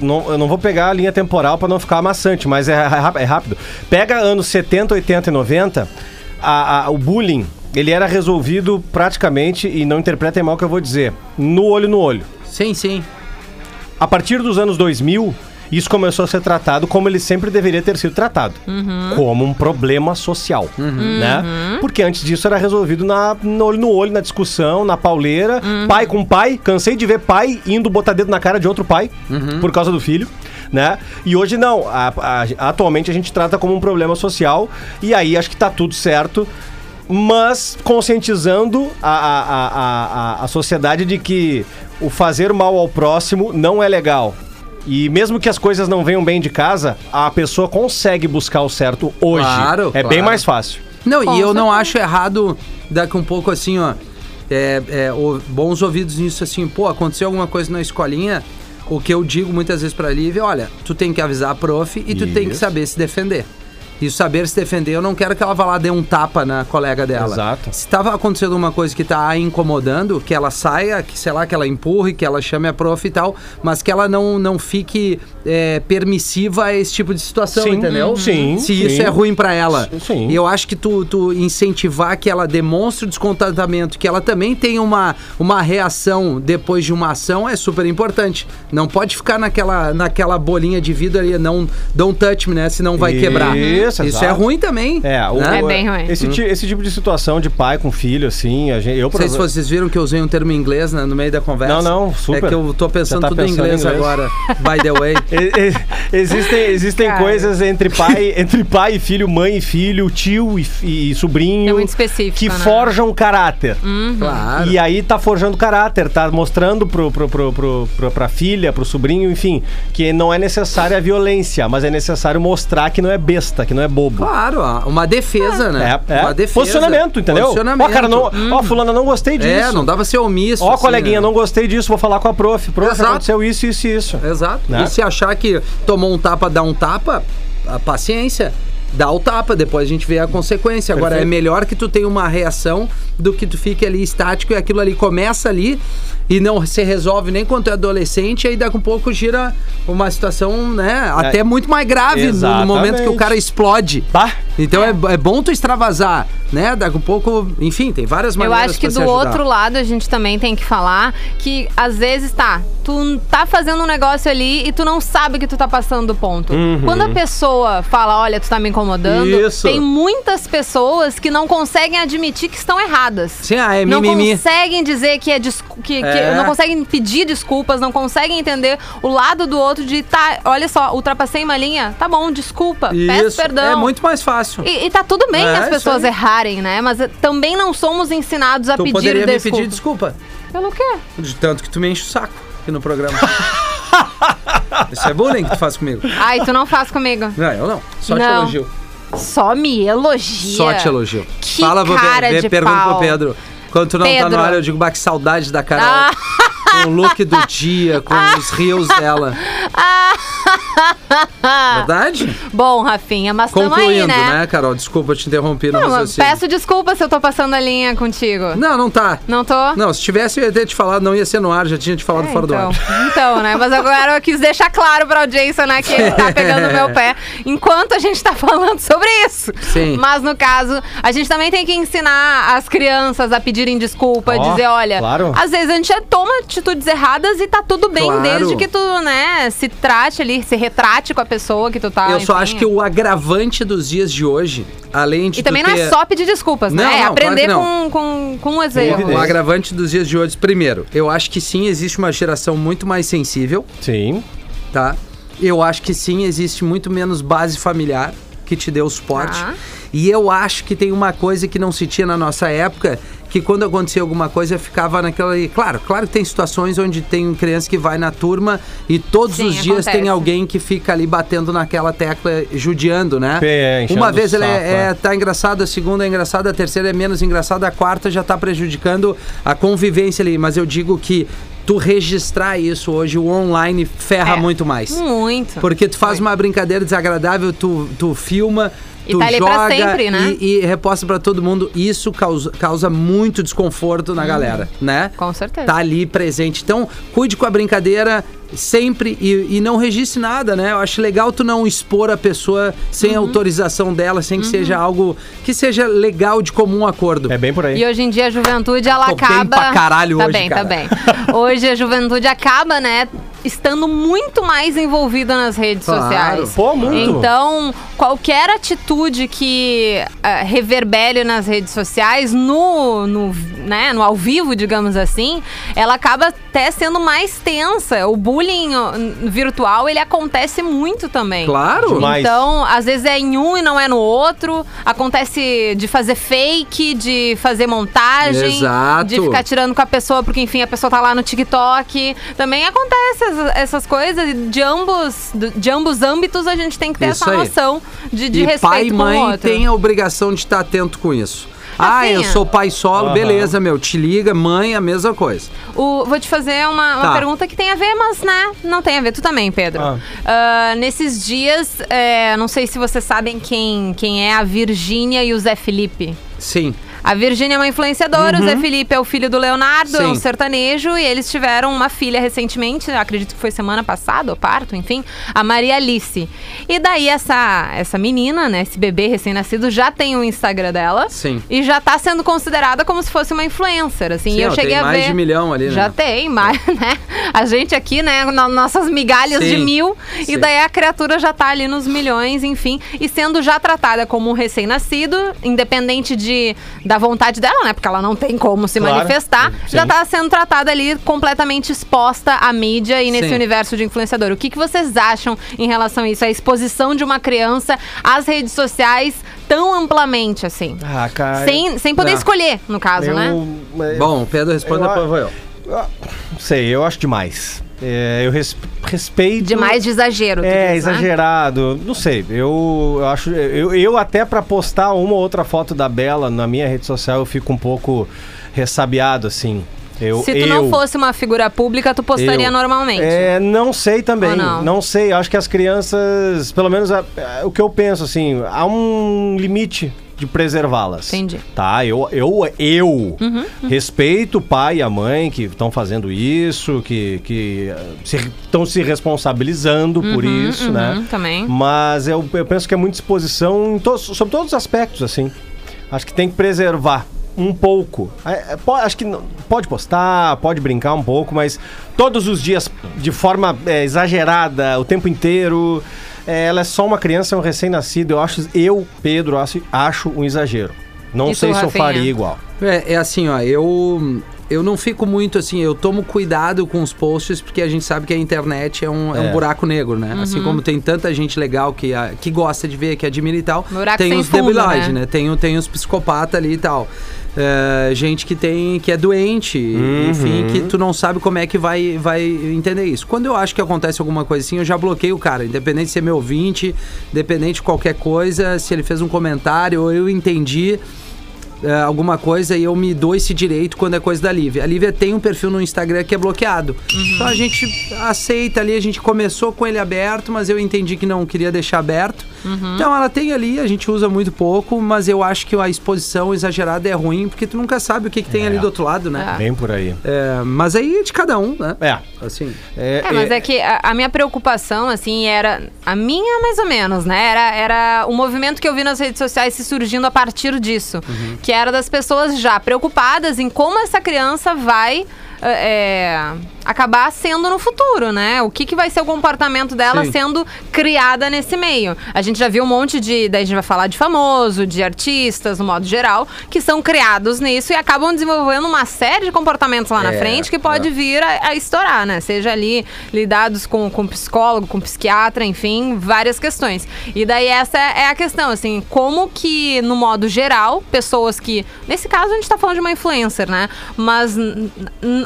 não- eu não vou pegar a linha temporal pra não ficar amassante, mas é, ra- é rápido. Pega anos 70, 80 e 90, a- a- o bullying, ele era resolvido praticamente, e não interpretem mal o que eu vou dizer, no olho no olho. Sim, sim. A partir dos anos 2000, isso começou a ser tratado como ele sempre deveria ter sido tratado. Como um problema social, né? Porque antes disso era resolvido na, no olho no olho, na discussão, na pauleira. Pai com pai. Cansei de ver pai indo botar dedo na cara de outro pai por causa do filho. Né? E hoje não. A- a- atualmente a gente trata como um problema social. E aí acho que tá tudo certo. Mas conscientizando a, a, a, a, a sociedade de que o fazer mal ao próximo não é legal. E mesmo que as coisas não venham bem de casa, a pessoa consegue buscar o certo hoje. Claro, é claro. bem mais fácil. Não, Com e eu não certeza. acho errado daqui um pouco assim, ó. é, é, o- bons ouvidos nisso assim, pô, aconteceu alguma coisa na escolinha. O que eu digo muitas vezes pra Lívia, olha, tu tem que avisar a prof e tu tem que Isso. saber se defender. E o saber se defender, eu não quero que ela vá lá dê um tapa na colega dela. Exato. Se tava acontecendo uma coisa que tá a incomodando, que ela saia, que sei lá, que ela empurre, que ela chame a prof e tal, mas que ela não, não fique é, permissiva a esse tipo de situação, Sim, entendeu? sim, Se sim. isso é ruim pra ela. Sim. E eu acho que tu, tu incentivar que ela demonstre o descontentamento, que ela também tenha uma, uma reação depois de uma ação é super importante. Não pode ficar naquela, naquela bolinha de vidro ali, não don't touch me, né? Senão vai quebrar. Isso, Isso é exato. ruim também. É, o- né? É bem ruim. Esse, ti- esse tipo de situação de pai com filho, assim, a gente, eu Não sei se vocês viram que eu usei um termo em inglês né, no meio da conversa. Não, não, super. É que eu tô pensando tá tudo em pensando em inglês, inglês. agora, by the way. Existem existem Cara. coisas entre pai, entre pai e filho, mãe e filho, tio e, e sobrinho. É muito específico, Que né? forjam caráter. Claro. E aí tá forjando caráter, tá mostrando pro, pro, pro, pro, pro, pra filha, pro sobrinho, enfim, que não é necessária a violência, mas é necessário mostrar que não é besta, que não é bobo. Claro, ó, uma defesa, né? É, é. Uma defesa. Posicionamento, entendeu? Posicionamento. Ó, cara, não, ó, fulana, não gostei disso. É, não pra ser omisso. Ó, assim, coleguinha, né? não gostei disso, vou falar com a prof. Prof, Exato. aconteceu isso, isso e isso. Exato. Né? E se achar que tomou um tapa, dá um tapa, a paciência. Dá o tapa, depois a gente vê a consequência. Agora, Perfeito. é melhor que tu tenha uma reação do que tu fique ali estático e aquilo ali começa ali e não se resolve nem quando tu é adolescente, aí daqui a um pouco gira uma situação, né, até muito mais grave no- no momento que o cara explode. Bah, Então é, é bom tu extravasar, né? Daqui a um pouco, enfim, tem várias Eu maneiras acho que do outro lado a gente também tem que falar que às vezes tá, tu tá fazendo um negócio ali e tu não sabe que tu tá passando do ponto. Quando a pessoa fala, olha, tu tá me incomodando, Isso. tem muitas pessoas que não conseguem admitir que estão erradas. Sim, ah, é não mimimi. conseguem dizer que é que, que- É. não conseguem pedir desculpas, não conseguem entender o lado do outro de tá, olha só, ultrapassei uma linha, tá bom, desculpa, peço Isso, perdão. é muito mais fácil. E, e tá tudo bem É, as pessoas errarem, né? Mas eh, também não somos ensinados a tu pedir poderia me desculpa. pedir desculpa. Pelo quê? De tanto que tu me enche o saco aqui no programa. Isso é bullying que tu faz comigo. Ai, tu não faz comigo. Não, eu não. Só te Não. elogio. Só me elogia. Só te elogio. Que Fala cara Pedro, de pergunta pau. pro Pedro. Quando tu não tá Pedro. no ar, eu digo, bah, que saudade da Carol. Ah. Com o look do dia, com os rios dela. Verdade? Bom, Rafinha, mas tamo aí, Concluindo, né? né? Carol? Desculpa te interromper no Não, mas raciocínio. peço desculpa se eu tô passando a linha contigo. Não, não tá. Não tô? Não, se tivesse, eu ia ter te falado, não ia ser no ar, já tinha te falado É, fora do então, ar. então, né? Mas agora eu quis deixar claro pra audiência, né, que ele tá pegando o meu pé enquanto a gente tá falando sobre isso. Sim. Mas no caso, a gente também tem que ensinar as crianças a pedirem desculpa, Ó, dizer, olha, claro. às vezes a gente toma atitudes erradas e tá tudo bem, Claro. desde que tu, né, se trate ali, se retrate com a pessoa que tu tá. eu só enfim. acho que o agravante dos dias de hoje, além de E também tu não ter... é só pedir desculpas, Não, né? É não, aprender claro com, com, com o exemplo. O agravante dos dias de hoje, primeiro, eu acho que sim, existe uma geração muito mais sensível, sim. tá? Eu acho que sim, existe muito menos base familiar que te dê o suporte. Tá. E eu acho que tem uma coisa que não se tinha na nossa época, que quando acontecia alguma coisa ficava naquela. Claro, claro que tem situações onde tem criança que vai na turma e todos Sim, os dias tem acontece. alguém que fica ali batendo naquela tecla, judiando, né? É, enchendo uma vez ele é, é, é. tá engraçado, a segunda é engraçada, a terceira é menos engraçada, a quarta já tá prejudicando a convivência ali. Mas eu digo que tu registrar isso hoje, o online ferra É. muito mais. Muito. Porque tu faz uma brincadeira desagradável, tu, tu filma, E tu tá ali pra joga sempre, né? e, e reposta pra todo mundo. Isso causa, causa muito desconforto na galera, né? Uhum. Com certeza. Tá ali presente. Então, cuide com a brincadeira sempre e, e não registre nada, né? Eu acho legal tu não expor a pessoa sem Uhum. autorização dela, sem que seja algo que seja legal de comum acordo. É bem por aí. E hoje em dia a juventude, ela Tô bem acaba. pra caralho tá hoje, bem, cara. tá bem. Hoje a juventude acaba, né? Estando muito mais envolvida nas redes Claro. sociais. Pô, muito. Então, qualquer atitude que eh, reverbere nas redes sociais, no, no, né, no ao vivo, digamos assim, ela acaba até sendo mais tensa. O bullying virtual, ele acontece muito também. Claro. Demais. Então, às vezes é em um e não é no outro. Acontece de fazer fake, de fazer montagem. Exato. De ficar tirando com a pessoa, porque enfim, a pessoa tá lá no TikTok. Também acontece essas, essas coisas. e De ambos, de ambos âmbitos, a gente tem que ter Isso essa aí. noção de, de e respeito pai e com o mãe outro. têm a obrigação de estar atento com isso. Ah, Assim, eu sou pai solo, Aham. beleza, meu. Te liga, mãe, a mesma coisa. O- vou te fazer uma, uma Tá. pergunta que tem a ver, mas né, não tem a ver. Tu também, Pedro. Ah. Ah, nesses dias, é, não sei se vocês sabem quem, quem é a Virgínia e o Zé Felipe. Sim. A Virgínia é uma influenciadora, o Zé Felipe é o filho do Leonardo, é um Uhum. Sim. sertanejo, e eles tiveram uma filha recentemente, acredito que foi semana passada, ou parto, enfim, a Maria Alice. E daí essa, essa menina, né, esse bebê recém-nascido, já tem o Instagram dela. Sim. E já tá sendo considerada como se fosse uma influencer, assim. Sim, e eu ó, cheguei tem a mais ver. de milhão ali, né? Já tem, mas, né? A gente aqui, né, nossas migalhas Sim. de mil. Sim. E daí a criatura já tá ali nos milhões, enfim. E sendo já tratada como um recém-nascido, independente de, da vontade dela, né? Porque ela não tem como se Claro. manifestar. Sim. Já tá sendo tratada ali completamente exposta à mídia e nesse Sim. universo de influenciador. O que, que vocês acham em relação a isso? A exposição de uma criança às redes sociais tão amplamente, assim? Ah, cara. Sem, sem poder Não. escolher, no caso, eu, né? eu- Bom, o Pedro responde, Eu- depois vou eu. Não sei, eu acho demais. É, eu res- respeito. Demais de exagero. É, diz, né? exagerado. Não sei. Eu, eu acho. Eu, eu até pra postar uma ou outra foto da Bela na minha rede social, eu fico um pouco ressabiado, assim. Eu, Se tu eu, não fosse uma figura pública, tu postaria eu- normalmente. É, não sei também. Ou não? sei. Acho que as crianças, pelo menos a- a- o que eu penso, assim, há um limite de preservá-las. Entendi. Tá, eu, eu, eu Uhum, respeito o pai e a mãe que estão fazendo isso, que que estão se, responsabilizando por isso, uhum, né? também. Mas eu, eu penso que é muita exposição em to- sobre todos os aspectos, assim. Acho que tem que preservar um pouco. É, é, po- acho que pode postar, pode brincar um pouco, mas todos os dias, de forma é, exagerada, o tempo inteiro. É, ela é só uma criança, é um recém-nascido. Eu acho, eu, Pedro, acho, acho um exagero. Não E sei se eu faria igual. É, é assim, ó, eu eu não fico muito assim, eu tomo cuidado com os posts porque a gente sabe que a internet é um, é. um É. buraco negro, né? Assim Uhum. como tem tanta gente legal que, a- que gosta de ver, que admira e tal, Buraco tem os fundo, debilóides, né? né? Tem, o- tem os psicopatas ali e tal. É, gente que tem que é doente, Uhum. enfim, que tu não sabe como é que vai, vai entender isso. Quando eu acho que acontece alguma coisa assim, eu já bloqueio o cara, independente de ser meu ouvinte, independente de qualquer coisa, se ele fez um comentário ou eu entendi é, alguma coisa e eu me dou esse direito quando é coisa da Lívia. A Lívia tem um perfil no Instagram que é bloqueado. Então a gente aceita ali, a gente começou com ele aberto, mas eu entendi que não queria deixar aberto. Então ela tem ali, a gente usa muito pouco, mas eu acho que a exposição exagerada é ruim, porque tu nunca sabe o que, que tem É. ali do outro lado, né? Bem por aí. É, mas aí é de cada um, né? É. Assim. É, É, mas é que a, a minha preocupação, assim, era. A minha, mais ou menos, né? Era, era o movimento que eu vi nas redes sociais se surgindo a partir disso. Que era das pessoas já preocupadas em como essa criança vai. é, acabar sendo no futuro, né? O que, que vai ser o comportamento dela Sim. sendo criada nesse meio. A gente já viu um monte de. Daí a gente vai falar de famoso, de artistas, no modo geral, que são criados nisso e acabam desenvolvendo uma série de comportamentos lá na É, frente que pode vir a, a estourar, né? Seja ali lidados com, com psicólogo, com psiquiatra, enfim, várias questões. E daí essa é a questão, assim, como que, no modo geral, pessoas que. Nesse caso, a gente tá falando de uma influencer, né? Mas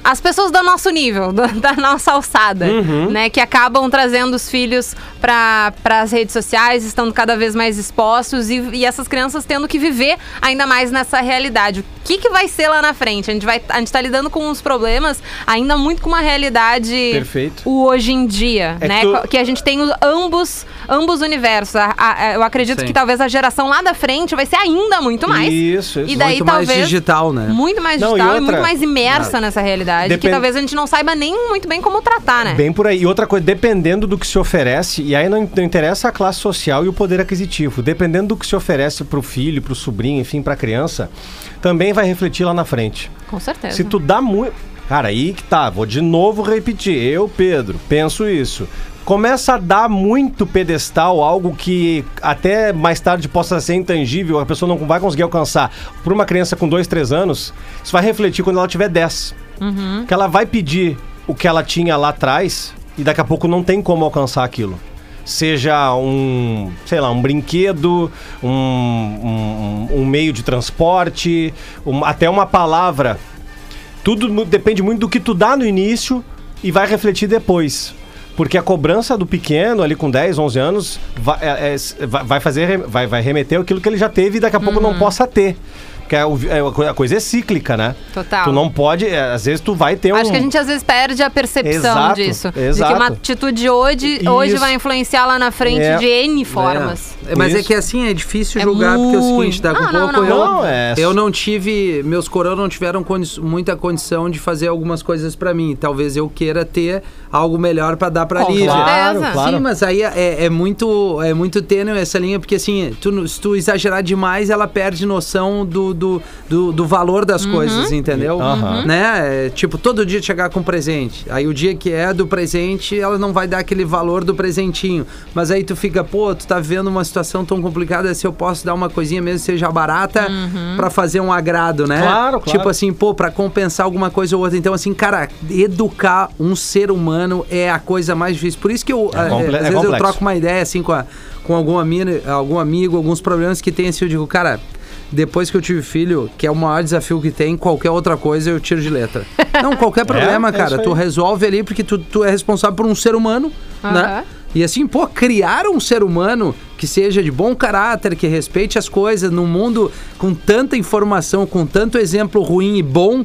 as pessoas do nosso nível, do- da nossa alçada, né? Que acabam trazendo os filhos para as redes sociais, estando cada vez mais expostos e, e essas crianças tendo que viver ainda mais nessa realidade. O que, que vai ser lá na frente? A gente, vai, a gente tá lidando com uns problemas ainda muito com uma realidade Perfeito. o hoje em dia, É né? que tu- Que a gente tem os- ambos, ambos universos. A- a- eu acredito Sim. que talvez a geração lá da frente vai ser ainda muito mais. Isso, isso. E daí Muito mais talvez digital, né? muito mais Não, e digital e, outra- muito mais imersa nessa realidade, que Depende- talvez a gente não saiba nem muito bem como tratar, né? Bem por aí. E outra coisa, dependendo do que se oferece, e aí não, não interessa a classe social e o poder aquisitivo, dependendo do que se oferece pro filho, pro sobrinho, enfim, pra criança, também vai refletir lá na frente. Com certeza. Se tu dá muito. Cara, aí que tá, vou de novo repetir. Eu, Pedro, penso isso. Começa a dar muito pedestal, algo que até mais tarde possa ser intangível, a pessoa não vai conseguir alcançar. Por uma criança com 2, 3 anos, isso vai refletir quando ela tiver 10. Que ela vai pedir o que ela tinha lá atrás e daqui a pouco não tem como alcançar aquilo. Seja um, sei lá, um brinquedo, um, um- um meio de transporte, um- até uma palavra tudo depende muito do que tu dá no início e vai refletir depois. Porque a cobrança do pequeno, ali com 10, 11 anos, vai, é- é- vai- fazer, vai, vai remeter aquilo que ele já teve e daqui a pouco não possa ter. Porque é é, a co- a coisa é cíclica, né? Total. Tu não pode, é, às vezes tu vai ter um... Acho que a gente às vezes perde a percepção Exato, disso. De exato. que uma atitude hoje, hoje vai influenciar lá na frente É. de N formas. É, mas é Isso. que assim, é difícil É julgar, porque é o seguinte, muito. daqui a Não, não, pouco não. eu, Não, é- eu não tive, meus coroa não tiveram condi- muita condição de fazer algumas coisas pra mim. Talvez eu queira ter algo melhor pra dar pra Com Lívia. Claro, claro. Sim, mas aí é, é muito é muito tênue essa linha, porque assim, tu, se tu exagerar demais, ela perde noção do, do, do, do valor das Uhum. coisas, entendeu? Aham. Né? É, tipo, todo dia chegar com presente. Aí o dia que é do presente, ela não vai dar aquele valor do presentinho. Mas aí tu fica, pô, tu tá vendo uma situação tão complicada, se eu posso dar uma coisinha mesmo que seja barata Uhum. pra fazer um agrado, né? Claro, claro. Tipo assim, pô, pra compensar alguma coisa ou outra. Então, assim, cara, educar um ser humano é a coisa mais difícil. Por isso que eu, É eh, comple- às é vezes eu complexo. troco uma ideia assim com, a, com algum, amigo, algum amigo, alguns problemas que tem assim, eu digo, cara. Depois que eu tive filho, que é o maior desafio que tem, qualquer outra coisa eu tiro de letra. Não, qualquer problema, é cara. Tu resolve ali porque tu, tu é responsável por um ser humano, né? E assim, pô, criar um ser humano que seja de bom caráter, que respeite as coisas num mundo com tanta informação, com tanto exemplo ruim e bom,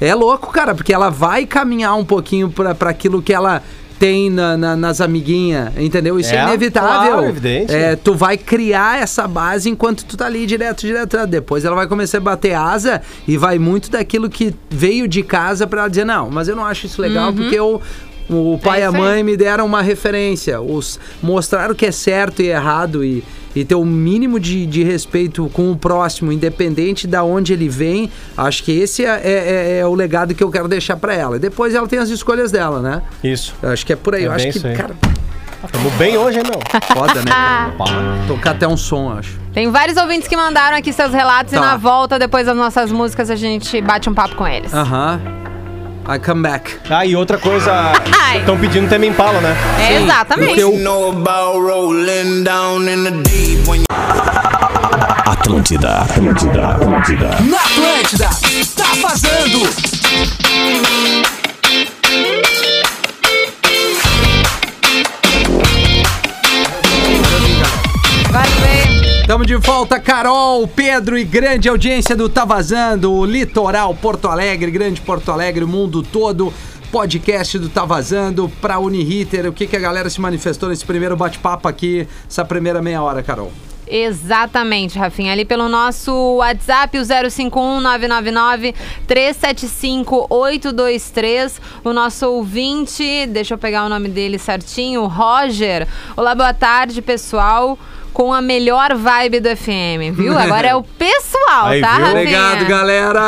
é louco, cara, porque ela vai caminhar um pouquinho pra aquilo que ela tem na- na- nas amiguinhas, entendeu? Isso é, É, inevitável. claro, evidente. É, tu vai criar essa base enquanto tu tá ali direto, direto. Depois ela vai começar a bater asa e vai muito daquilo que veio de casa pra ela dizer, não, mas eu não acho isso legal porque eu. O pai e a. É isso aí. mãe me deram uma referência, os mostraram o que é certo e errado e, e ter o mínimo de, de respeito com o próximo, independente da onde ele vem. Acho que esse é, é- é o legado que eu quero deixar pra ela. Depois ela tem as escolhas dela, né? Isso. Eu acho que é por aí. É eu acho bem que, cara, Tamo bem hoje, hein, meu? foda, né? Tocar até um som, acho. Tem vários ouvintes que mandaram aqui seus relatos e Tá. na volta, depois das nossas músicas, a gente bate um papo com eles. Aham. I come back. Ah, e outra coisa, estão pedindo Temi Impala, né? É, exatamente. Porque eu- know about rolling down in the deep when Atlântida, Atlântida, Atlântida. Na Atlântida, tá vazando! Ver. Tamo de volta, Carol, Pedro e grande audiência do Tá Vazando, o Litoral Porto Alegre, Grande Porto Alegre, o mundo todo. Podcast do Tá Vazando pra Uniriter. O que, que a galera se manifestou nesse primeiro bate-papo aqui, essa primeira meia hora, Carol? Exatamente, Rafinha. Ali pelo nosso WhatsApp, o 051-999-375-823. O nosso ouvinte, deixa eu pegar o nome dele certinho, Roger. Olá, boa tarde, pessoal. Com a melhor vibe do FM, viu? Agora é o pessoal, Aí, tá, viu? Obrigado, galera!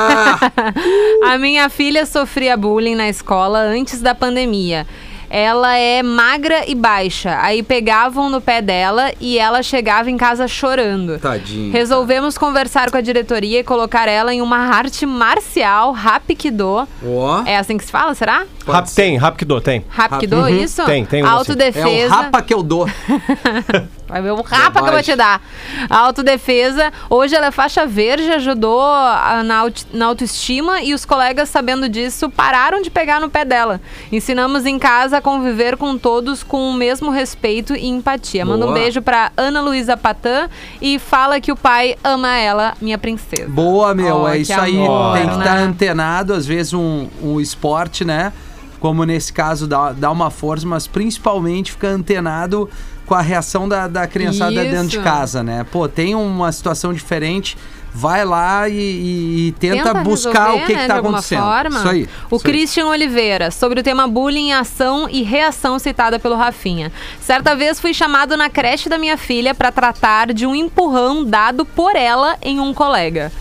A minha filha sofria bullying na escola antes da pandemia. Ela é magra e baixa. Aí pegavam no pé dela e ela chegava em casa chorando. Tadinho. Resolvemos conversar com a diretoria e colocar ela em uma arte marcial, Rapikido. Ó, É assim que se fala, será? Rap, tem, Rapido, tem. Rapikido, Uhum. isso? Tem, tem um assim. é o Autodefesa. rapa que eu dou. Vai ver o rapa que eu vou te dar. A autodefesa. Hoje ela é faixa verde, ajudou a- na, auto- na autoestima e os colegas, sabendo disso, pararam de pegar no pé dela. Ensinamos em casa a conviver com todos com o mesmo respeito e empatia. Manda um Boa. beijo pra Ana Luísa Patã e fala que o pai ama ela, minha princesa. Boa, meu, Oh, é isso aí. amor, Tem que estar antenado, às vezes um, um esporte, né? Como nesse caso, dá, dá uma força, mas principalmente ficar antenado com a reação da, da criançada dentro de Isso. casa, né? Pô, tem uma situação diferente, vai lá e, e- e tenta, buscar resolver, o que, né, tá alguma acontecendo. Forma. Isso aí. O isso aí. Christian Oliveira, sobre o tema bullying, ação e reação citada pelo Rafinha. Certa vez fui chamado na creche da minha filha para tratar de um empurrão dado por ela em um colega.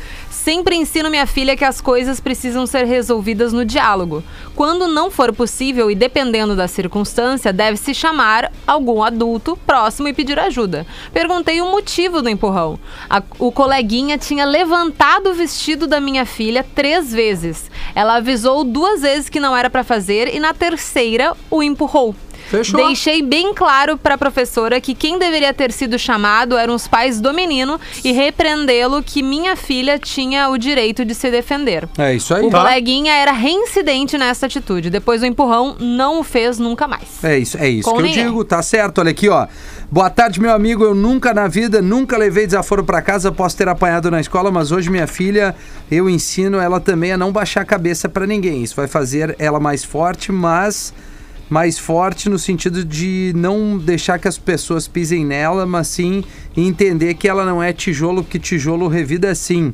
Sempre ensino minha filha que as coisas precisam ser resolvidas no diálogo. Quando não for possível e dependendo da circunstância, deve-se chamar algum adulto próximo e pedir ajuda. Perguntei o motivo do empurrão. A- o coleguinha tinha levantado o vestido da minha filha três vezes. Ela avisou duas vezes que não era pra fazer e na terceira o empurrou. Fechou. Deixei bem claro para a professora que quem deveria ter sido chamado eram os pais do menino e repreendê-lo que minha filha tinha o direito de se defender. É isso aí. O coleguinha era reincidente nessa atitude. Depois do empurrão, não o fez nunca mais. É isso, é isso Com que eu ninguém. digo, tá certo. Olha aqui, ó. Boa tarde, meu amigo. Eu nunca na vida, nunca levei desaforo pra casa. Posso ter apanhado na escola, mas hoje minha filha, eu ensino ela também a não baixar a cabeça pra ninguém. Isso vai fazer ela mais forte, mas mais forte no sentido de não deixar que as pessoas pisem nela, mas sim entender que ela não é tijolo, porque tijolo revida sim.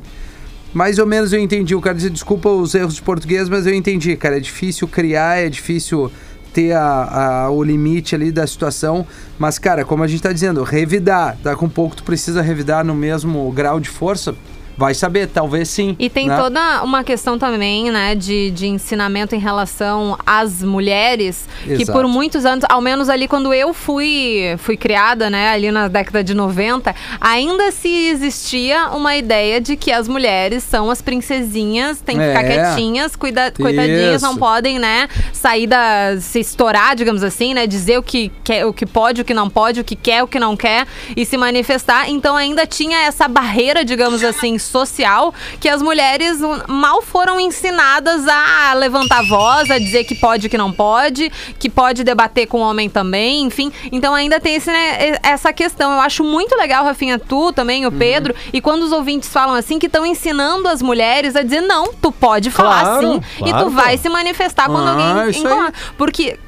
Mais ou menos eu entendi. O cara dizer desculpa os erros de português, mas eu entendi, cara. É difícil criar, é difícil ter a, a- o limite ali da situação. Mas, cara, como a gente tá dizendo, revidar. Daqui um pouco tu precisa revidar no mesmo grau de força. Vai saber, talvez sim. E tem né? toda uma questão também, né, de, de ensinamento em relação às mulheres, que Exato. por muitos anos, ao menos ali quando eu fui, fui criada, né, ali na década de 90, ainda se existia uma ideia de que as mulheres são as princesinhas, tem que ficar É. quietinhas, cuida, coitadinhas, não podem, né, sair da. se estourar, digamos assim, né, dizer o que, quer, o que pode, o que não pode, o que quer, o que não quer e se manifestar. Então ainda tinha essa barreira, digamos assim, social, que as mulheres hum, mal foram ensinadas a levantar voz, a dizer que pode, que não pode, que pode debater com o homem também, enfim. Então ainda tem esse, né, e- essa questão. Eu acho muito legal, Rafinha, tu também, o Uhum. Pedro, e quando os ouvintes falam assim, que estão ensinando as mulheres a dizer, não, tu pode falar Claro, sim, e claro, tu vai se manifestar quando Ah, alguém. Porque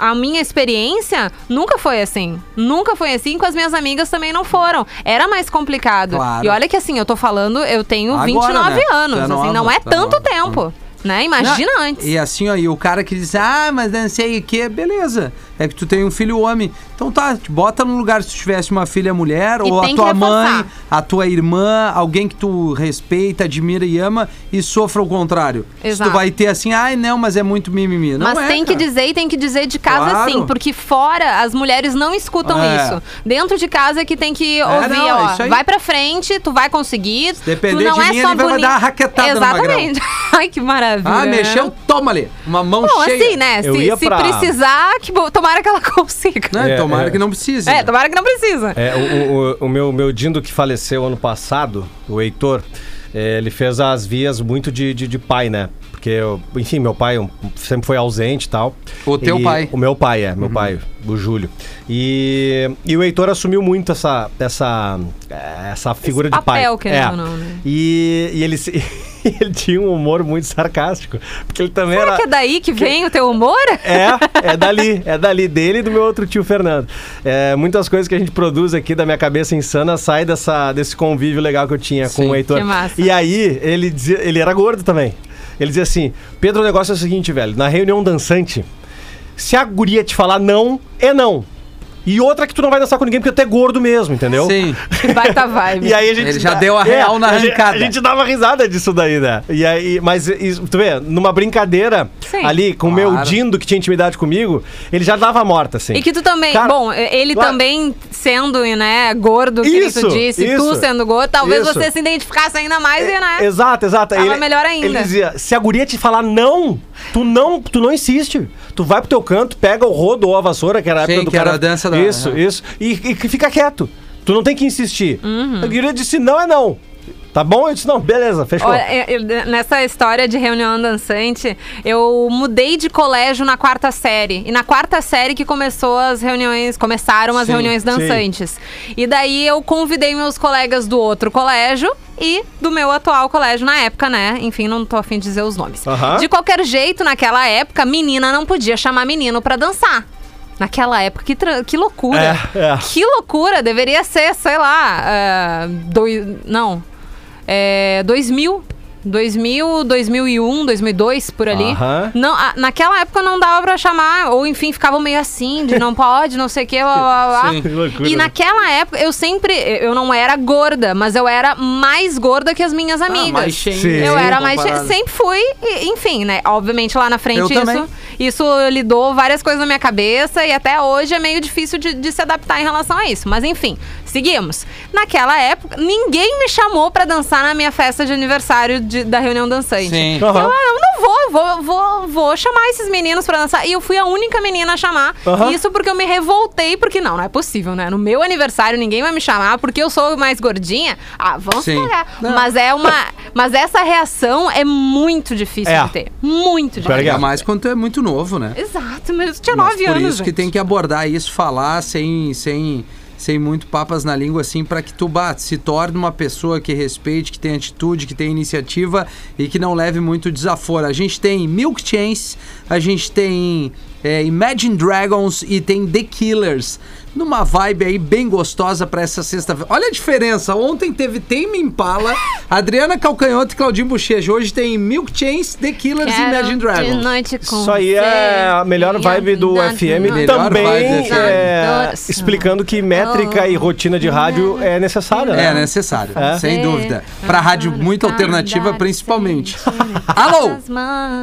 a minha experiência nunca foi assim. Nunca foi assim, com as minhas amigas também não foram. Era mais complicado. Claro. E olha que assim, eu tô falando, eu tenho Agora, 29 né? anos, é assim, não é é tanto tempo. Né? Imagina Não, antes. E assim, ó, e o cara que diz, ah, mas não sei o que, beleza. É que tu tem um filho homem. Então tá, te bota no lugar se tu tivesse uma filha mulher, E ou a que tua mãe, a tua irmã, alguém que tu respeita, admira e ama, e sofra o contrário. Se Exato. tu vai ter assim, ai não, mas é muito mimimi. Não Mas é, tem que cara. dizer e tem que dizer de casa Claro. sim, porque fora as mulheres não escutam É. isso. Dentro de casa é que tem que ouvir, não, é ó, isso aí. vai pra frente, tu vai conseguir. depender tu não de é mim, só ele vai dar uma raquetada. Exatamente. Ai, que maravilha. Ah, mexeu, toma ali. Uma mão Bom, cheia. assim, né? Eu Se, ia se pra- precisar, que bom, tomara que ela consiga. Né? É, tomara é. que não precise. É, né? tomara que não precisa. É, o, o- o meu, meu Dindo que faleceu ano passado, o Heitor, é, ele fez as vias muito de, de, de pai, né? Porque, eu- enfim, meu pai sempre foi ausente e tal. O teu E- pai. Uhum. O meu pai, é, meu pai, o Júlio. E, e o Heitor assumiu muito essa, essa, essa figura de pai. papel, querendo é. ou não, né? E, e ele, se- ele tinha um humor muito sarcástico. Porque ele também Será era. que é daí que vem o teu humor? É, é dali, é dali dele e do meu outro tio Fernando. É, muitas coisas que a gente produz aqui da minha cabeça insana sai dessa, desse convívio legal que eu tinha Sim, com o Heitor. que massa. E aí, ele dizia, ele era gordo também. Ele dizia assim: Pedro, o negócio é o seguinte, velho, na reunião dançante, se a guria te falar não, é não. E outra que tu não vai dançar com ninguém porque tu é gordo mesmo, entendeu? Sim. Baita vibe. E aí a gente Ele já dá- deu a real na a gente- arrancada. A gente dava risada disso daí, né? E aí, mas isso, tu vê, numa brincadeira Sim. ali com o meu Claro. Dindo que tinha intimidade comigo, ele já dava morta, assim. E que tu também, Cara, bom, ele claro. também sendo, né, gordo, que nem tu Isso, disse, isso. tu sendo gordo, talvez Isso. você se identificasse ainda mais e, né? Exato, exato. Tava melhor ainda. Ele dizia, se a guria te falar não, tu não, tu não insiste. Tu vai pro teu canto, pega o rodo ou a vassoura, que era a Sim, época do que era cara... a dança da- Isso, isso. E, e fica quieto. Tu não tem que insistir. Uhum. A guria disse não é não. Tá bom? Eu disse não, beleza, fechou. Olha, eu- nessa história de reunião dançante, eu mudei de colégio na quarta série. E na quarta série que começou as reuniões, começaram as Sim, reuniões sim. dançantes. E daí eu convidei meus colegas do outro colégio e do meu atual colégio na época, né? Enfim, não tô afim de dizer os nomes. De qualquer jeito, naquela época, menina não podia chamar menino pra dançar. Naquela época, que, que loucura. É, é. Que loucura. Deveria ser, sei lá, é, dois, não, é, 2000. 2000, 2001, 2002, por ali. Aham. Não, a- naquela época não dava pra chamar, ou enfim, ficavam meio assim, de não pode, não sei o que, blá, blá, blá. Sim. Que loucura, E né? naquela época, eu sempre, eu não era gorda, mas eu era mais gorda que as minhas amigas. Ah, mais cheio. Sim. Eu era mais cheia, comparado. sempre fui, e, enfim, né? Obviamente lá na frente Eu também. isso, isso lidou várias coisas na minha cabeça e até hoje é meio difícil de, de se adaptar em relação a isso. Mas enfim, seguimos. Naquela época, ninguém me chamou pra dançar na minha festa de aniversário de- da reunião dançante. Sim. Eu, Aham. ah, eu não vou, vou, vou, vou chamar esses meninos pra dançar. E eu fui a única menina a chamar. Aham. Isso porque eu me revoltei, porque não, não é possível, né? No meu aniversário ninguém vai me chamar porque eu sou mais gordinha. Ah, vamos Sim. pegar. Não. Mas é uma. Mas essa reação é muito difícil É. de ter. Muito difícil. Ainda mais quando tu é muito novo, né? Exato, mas eu tinha Mas nove por anos. isso que gente. tem que abordar isso, falar sem, sem, sem muito papas na língua, assim, para que tu bah, se torne uma pessoa que respeite, que tenha atitude, que tenha iniciativa e que não leve muito desaforo. A gente tem Milk Chains, a gente tem é, Imagine Dragons e tem The Killers. Numa vibe aí bem gostosa pra essa sexta-feira. Olha a diferença. Ontem teve Tame Impala, Adriana Calcanhoto e Claudinho Bochecha. Hoje tem Milk Chains, The Killers e Quero Imagine de Dragons. noite com Isso aí é a melhor vibe do na FM. Melhor Também vibe é, explicando que métrica e rotina de rádio é necessária. É né? necessário, É. sem dúvida. Pra rádio muito alternativa, principalmente. Alô?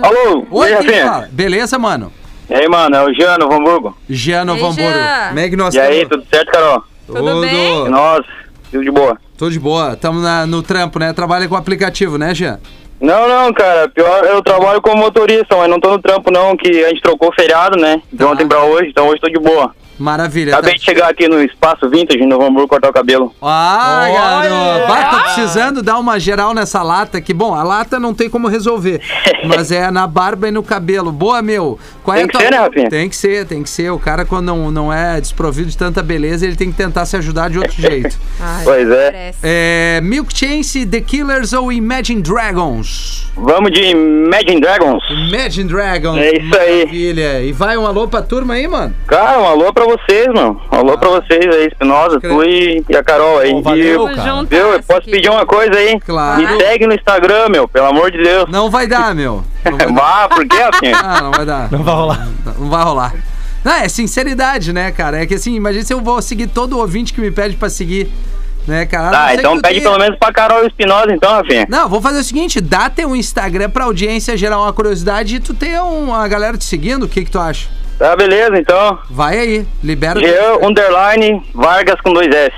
Alô, Oi, e quem fala? Beleza, mano? E aí, mano, é o Jean, Novo Hamburgo. Jean. Como é que nós E aí, estamos? tudo certo, Carol? Tudo bem? Nossa, tudo de boa. Tudo de boa. Tamo na- no trampo, né? Trabalha com aplicativo, né, Jean? Não, não, cara, pior, eu trabalho como motorista, mas não tô no trampo não, que a gente trocou o feriado, né? De Tá. ontem pra hoje, então hoje tô de boa. Maravilha. Acabei tá- de chegar aqui no Espaço Vintage, em Novo Hamburgo, cortar o cabelo. Ah, garoto. Vai, tô precisando dar uma geral nessa lata que, bom, a lata não tem como resolver, mas é na barba e no cabelo. Boa, meu. Qual Tem é a que tua- ser, né, Rafinha? Tem que ser, tem que ser. O cara, quando não, não é desprovido de tanta beleza, ele tem que tentar se ajudar de outro jeito. Ai, Pois é. parece. É, Milk Chance, The Killers ou Imagine Dragons? Vamos de Imagine Dragons. Imagine Dragons. É isso aí. Maravilha. E vai um alô pra turma aí, mano? Cara, um alô pra vocês, mano. Alô pra vocês aí, Espinosa, tu e, e a Carol aí. Pô, valeu, E, cara. Viu? Eu posso aqui. pedir uma coisa aí? Claro. Me segue no Instagram, meu, pelo amor de Deus. Não vai dar, meu. Não vai dar. Vá, por quê, Rafinha? Ah, não vai dar. Não vai rolar. Não vai rolar. Não, é sinceridade, né, cara? É que assim, imagina se eu vou seguir todo ouvinte que me pede pra seguir, né, cara? Não Tá, então pede tenha- pelo menos pra Carol Espinosa, então, Rafinha. Não, vou fazer o seguinte, dá teu Instagram pra audiência gerar uma curiosidade e tu ter uma galera te seguindo, o que que tu acha? Tá, beleza, então. Vai aí, libera Jean, underline, Vargas com dois S.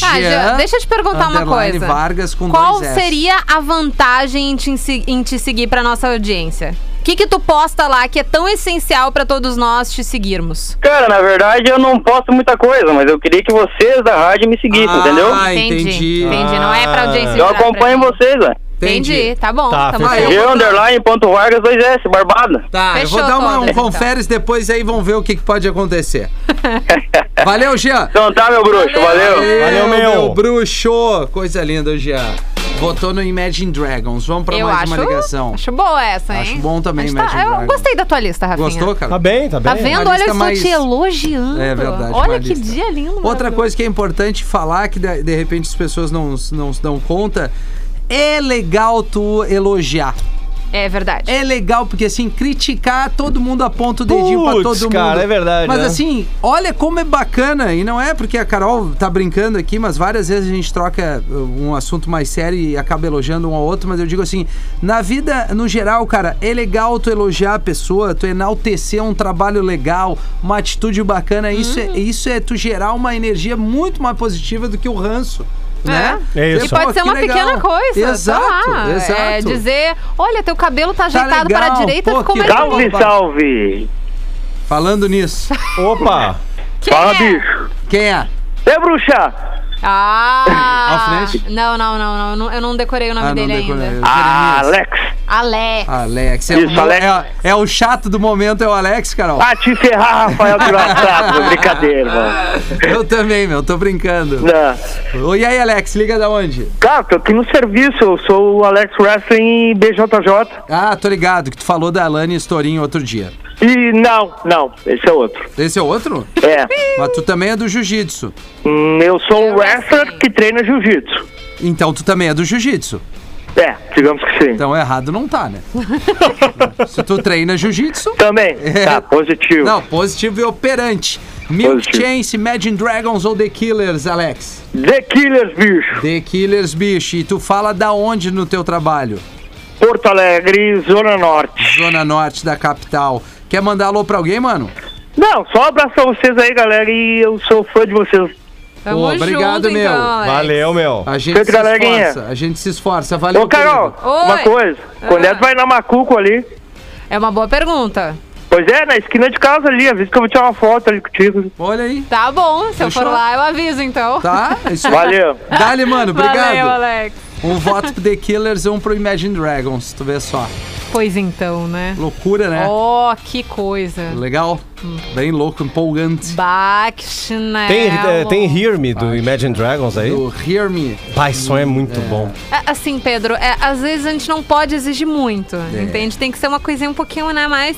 Tá, Jean, deixa eu te perguntar uma coisa. Vargas com Qual dois S. seria a vantagem em te, em te seguir pra nossa audiência? O que que tu posta lá que é tão essencial pra todos nós te seguirmos? Cara, na verdade eu não posto muita coisa, mas eu queria que vocês da rádio me seguissem, Ah, entendeu? entendi. Entendi, não é pra audiência Eu acompanho vocês, velho. Entendi, tá bom. Tá, tamo fechou. Jean, underline, ponto Vargas, dois S, barbada. Tá, eu vou Fechou dar uma, um então. conferes depois aí, vão ver o que, que pode acontecer. Valeu, Jean. Então tá, meu bruxo, valeu. Valeu, meu. bruxo. Coisa linda, Jean. Votou no Imagine Dragons. Vamos pra Eu mais acho, uma ligação. acho boa essa, hein? Acho bom também, tá- Imagine Eu Dragons. gostei da tua lista, Rafinha. Gostou, cara? Tá bem, tá bem. Tá vendo? Olha, eu estou mais- te elogiando. É verdade, Olha que lista. dia lindo. Outra coisa que é importante falar, que de, de repente as pessoas não, não se dão conta, é legal tu elogiar. É verdade. É legal, porque assim, criticar, todo mundo aponta o dedinho pra Putz, todo mundo. cara, é verdade, Mas né? assim, olha como é bacana, e não é porque a Carol tá brincando aqui, mas várias vezes a gente troca uh, um assunto mais sério e acaba elogiando um ao outro, mas eu digo assim, na vida, no geral, cara, é legal tu elogiar a pessoa, tu enaltecer um trabalho legal, uma atitude bacana, isso, é, isso é tu gerar uma energia muito mais positiva do que o ranço. Né? É isso. E pode Pô, ser que uma legal. pequena coisa. Exato, lá. exato. É dizer, olha, teu cabelo tá ajeitado legal, para a direita, pô, ficou que melhor. Salve, salve. Falando nisso, Opa! Quem Fala, é? bicho. quem é? É, bruxa. Ah! Não, não, não, não, Eu não decorei o nome Ah, dele ainda. Alex. Alex. Alex. É, Isso, o, Alex. É, é o chato do momento, é o Alex, Carol. Ah, te ferrar, Rafael de WhatsApp. Brincadeira, mano. Eu também, meu, tô brincando. Não. Oi, e aí, Alex, liga da onde? Cara, tô aqui no serviço. Eu sou o Alex Wrestling BJJ. Ah, tô ligado, que tu falou da Alane Storinho outro dia. E não, não, esse é outro. Esse é outro? É. Mas tu também é do jiu-jitsu. Hum, eu sou um wrestler que treina jiu-jitsu. Então tu também é do jiu-jitsu. É, digamos que sim. Então errado não tá, né? Se tu treina jiu-jitsu. Também. É. Tá, positivo. Não, positivo e operante. Milk. Chance, Imagine Dragons ou The Killers, Alex? The Killers, bicho. The Killers, bicho. E tu fala da onde no teu trabalho? Porto Alegre, Zona Norte. Zona Norte da capital. Quer mandar alô pra alguém, mano? Não, só um abraço pra vocês aí, galera, e eu sou fã de vocês. Tamo Pô, obrigado, junto, meu. então. Valeu, meu. A gente Feito, se galerinha. esforça. A gente se esforça. Valeu, Ô, Carol, querido. Oi. uma coisa. Quando é que vai na Macuco ali? É uma boa pergunta. Pois é, na esquina de casa ali, avisa que eu vou tirar uma foto ali contigo. Olha aí. Tá bom, se eu Fechou? for lá, eu aviso então. Tá? É isso aí. Valeu. Dali, mano. Obrigado. Valeu, Alex. Um voto pro The Killers e um pro Imagine Dragons. Tu vê só. Pois então, né? Loucura, né? Oh, que coisa. Legal. Bem louco, empolgante. Bachnel. Tem, é, tem Hear Me do Imagine Dragons aí? Do Hear Me. Pai, som é muito bom. É, Assim, Pedro, é, às vezes a gente não pode exigir muito, É. entende? Tem que ser uma coisinha um pouquinho, né, mais,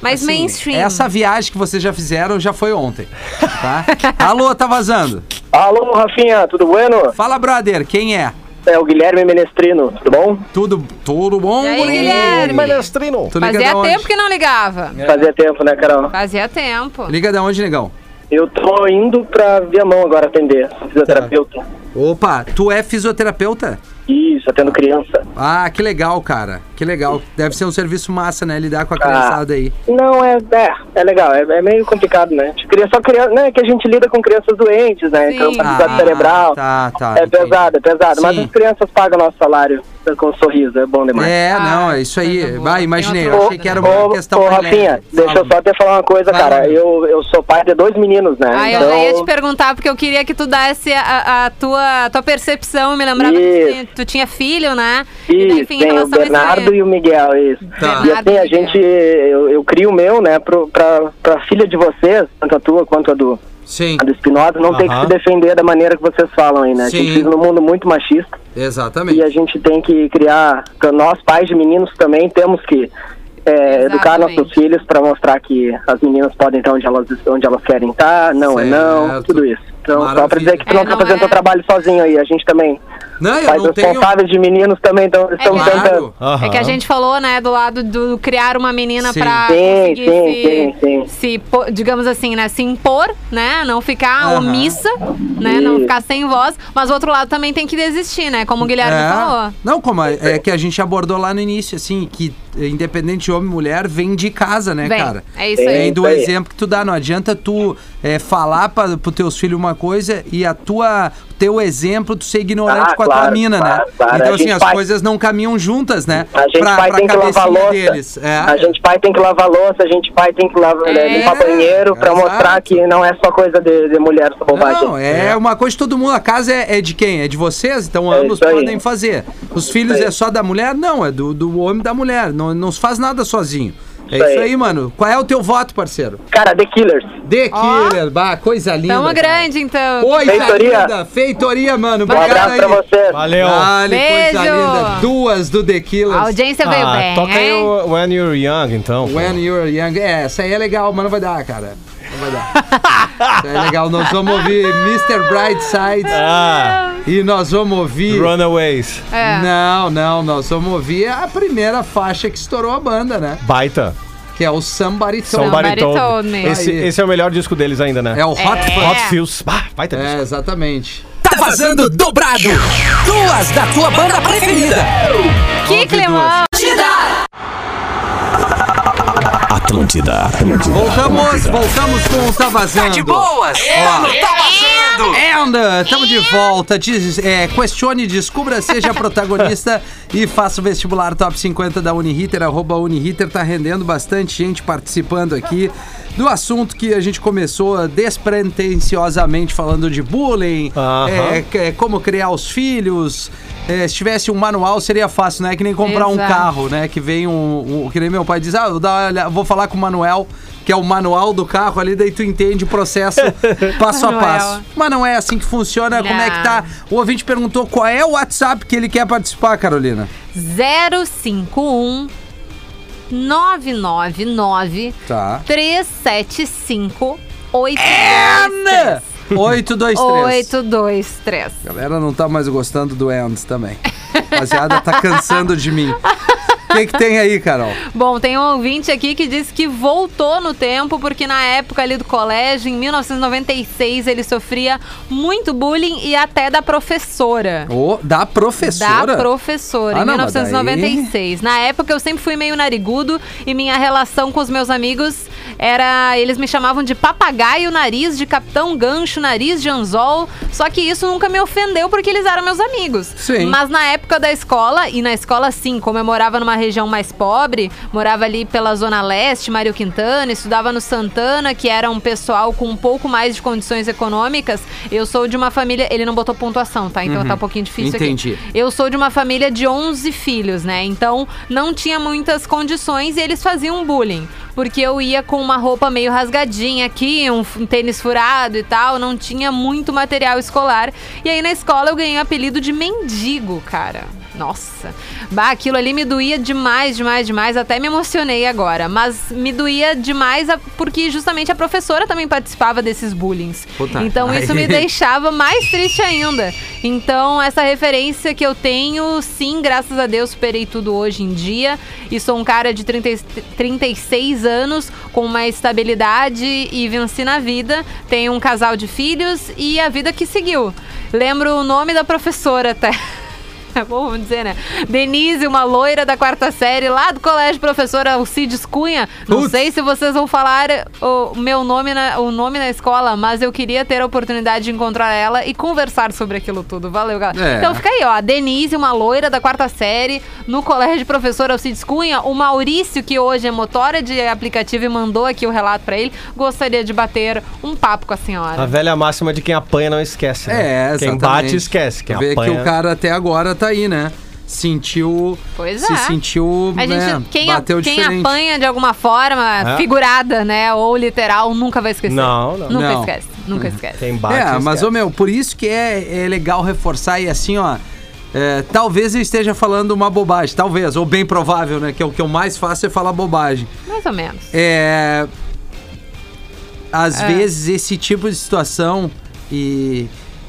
mais Assim, mainstream. Essa viagem que vocês já fizeram já foi ontem, tá? Alô, tá vazando. Alô, Rafinha, tudo bueno? Fala, brother, quem é? É o Guilherme Menestrino, tudo bom? Tudo, tudo bom? E aí, guri? Guilherme? Menestrino. Tu liga Fazia da onde? tempo que não ligava. Fazia tempo, né, Carol? Fazia tempo. Liga da onde, negão? Eu tô indo pra Viamão agora atender, fisioterapeuta. Opa, tu é fisioterapeuta? Isso, atendo criança. Ah, que legal, cara. Que legal. Deve ser um serviço massa, né? Lidar com a criançada aí. Não, é, é, é legal, é, é meio complicado, né? A gente cria só criança, né? Que a gente lida com crianças doentes, né? Sim. Então, capacidade cerebral. Tá, tá. É entendi. pesado, é pesado. Mas Sim. as crianças pagam nosso salário com um sorriso, é bom demais. É, Ah, não, é isso aí. Vai, imaginei. Eu achei que era uma Ô, questão ô, Rafinha, leve. deixa eu Fala. só até falar uma coisa, Fala. cara. Eu, eu sou pai de dois meninos, né? Ah, eu então, já ia te perguntar, porque eu queria que tu desse a, a tua, a tua percepção. Eu me lembrava que tu Isso. tinha, tu tinha filho, né? E daí, Isso, enfim, em tem o Bernardo e o Miguel, isso. Tá. E assim, a gente, eu, eu crio o meu, né, pro, pra, pra filha de vocês, tanto a tua quanto a do, Sim, a do Espinosa, não tem que se defender da maneira que vocês falam aí, né? A Sim. gente vive num mundo muito machista e exatamente. a gente tem que criar, nós pais de meninos também, temos que é, educar nossos filhos para mostrar que as meninas podem estar onde elas, onde elas querem estar, não é não, Certo. tudo isso. Então, só Maravilha. pra dizer que tu É, não tá não fazendo é- teu trabalho sozinho aí, a gente também. Não, eu Pais não tenho. responsáveis de meninos também estamos que- tentando. Claro. É que a gente falou, né, do lado do criar uma menina Sim. pra Sim, conseguir sim, se, sim, sim. se digamos assim, né, se impor, né, não ficar Aham. omissa, né, não ficar sem voz, mas o outro lado também tem que desistir, né, como o Guilherme É. falou. Não, como é, é que a gente abordou lá no início, assim, que eh, independente de homem e mulher, vem de casa, né, Vem, cara? é isso É. aí. Vem do exemplo que tu dá. Não adianta tu eh, falar para pros teus filhos uma coisa e a tua teu exemplo tu ser ignorante Ah, com a tua claro, mina, claro, né? claro. Então, assim, as vai- coisas não caminham juntas, né? A gente pra, pai pra tem que lavar cabecinha louça. deles. É. A gente pai tem que lavar louça, a gente pai tem que lavar, É. limpar banheiro pra Exato. mostrar que não é só coisa de, de mulher essa bobagem. Não, é, uma coisa de todo mundo. A casa é, é de quem? É de vocês? Então É ambos podem fazer. Os filhos é só da mulher? Não, é do, do homem e da mulher. Não, não se faz nada sozinho. É Isso isso aí. aí, mano. Qual é o teu voto, parceiro? Cara, The Killers. The Ó. Killer, bah, coisa linda. Tamo cara. grande, então. Coisa Feitoria. linda, feitoria, mano. Um Obrigado abraço aí. pra vocês. Valeu. Coisa Beijo. linda. Duas do The Killers. A audiência veio Ah, bem, toca aí hein? o When You're Young, então. pô. When You're Young. É, essa aí é legal, mas não vai dar, cara. Vai dar. É legal. Nós vamos ouvir Mr. Brightside Ah, e nós vamos ouvir... Runaways. É. Não, não, nós vamos ouvir a primeira faixa que estourou a banda, né? Baita. Que é o Somebody Told Somebody Told. Me. Esse, esse é o melhor disco deles ainda, né? É o Hot É. Hot Feels. Ah, baita É, disco. exatamente. Tá vazando dobrado. Duas da tua banda preferida. Que climão! Atlântida. Atlântida. Voltamos, voltamos com o Tá Vazando. De boas. É, tá vazando. And, estamos de volta. Diz- é, questione, descubra, seja protagonista e faça o vestibular Top 50 da Uniriter. Arroba Uniriter, tá rendendo bastante gente participando aqui do assunto que a gente começou despretensiosamente falando de bullying, Aham. é, que- é, como criar os filhos. É, se tivesse um manual seria fácil, né? Que nem comprar um Exato. carro, né? Que vem um, um- Que nem meu pai diz, ah, vou dar vou falar com o Manuel, que é o manual do carro ali, daí tu entende o processo passo a passo. Mas não é assim que funciona. Como é que tá? O ouvinte perguntou qual é o WhatsApp que ele quer participar, Carolina. 051 999 Tá. 375 823. And! 823. 823. Galera não tá mais gostando do End também. rapaziada tá cansando de mim. O que, que tem aí, Carol? Bom, tem um ouvinte aqui que disse que voltou no tempo porque na época ali do colégio, em 1996, ele sofria muito bullying e até da professora. Ô, da professora? Da professora, Ah, em não, mas 1996. Na época eu sempre fui meio narigudo e minha relação com os meus amigos era. Eles me chamavam de papagaio nariz, de capitão gancho, nariz de anzol. Só que isso nunca me ofendeu porque eles eram meus amigos. Sim. Mas na época da escola, e na escola sim, como eu morava numa região mais pobre, morava ali pela Zona Leste, Mário Quintana, estudava no Santana, que era um pessoal com um pouco mais de condições econômicas. Eu sou de uma família. Ele não botou pontuação, tá? Então tá um pouquinho difícil Uhum. Entendi. aqui. Eu sou de uma família de 11 filhos, né? Então não tinha muitas condições e eles faziam bullying. Porque eu ia com uma roupa meio rasgadinha aqui, um, um tênis furado e tal, não tinha muito material escolar. E aí na escola eu ganhei o apelido de mendigo, cara. Nossa. Bah, aquilo ali me doía demais, demais, demais. Até me emocionei agora. Mas me doía demais a- porque justamente a professora também participava desses bullyings. Puta, então isso me deixava mais triste ainda. Então, essa referência que eu tenho, sim, graças a Deus, superei tudo hoje em dia. E sou um cara de 30, e- 36 anos, com uma estabilidade e venci na vida. Tenho um casal de filhos e a vida que seguiu. Lembro o nome da professora até. É bom, vamos dizer, né? Denise, uma loira da quarta série, lá do colégio professora Alcides Cunha. Não Putz. sei se vocês vão falar o meu nome na, o nome na escola, mas eu queria ter a oportunidade de encontrar ela e conversar sobre aquilo tudo. Valeu, galera. É. Então fica aí, ó. A Denise, uma loira da quarta série, no colégio professora Alcides Cunha. O Maurício, que hoje é motora de aplicativo e mandou aqui o relato pra ele, gostaria de bater um papo com a senhora. A velha máxima de quem apanha não esquece. né? É, Quem exatamente. bate esquece. Quem Vê apanha... que o cara até agora tá aí, né? Sentiu. Pois se é. sentiu. A gente, né, quem, bateu quem diferente. apanha de alguma forma, É. figurada, né, ou literal, nunca vai esquecer. Não, não. Nunca Não. esquece, nunca esquece. Quem bate É, esquece. mas, ô meu, por isso que é, é legal reforçar e assim, ó. é, talvez eu esteja falando uma bobagem, talvez, ou bem provável, né? Que é o que eu mais faço é falar bobagem. Mais ou menos. É. Às É. vezes esse tipo de situação e,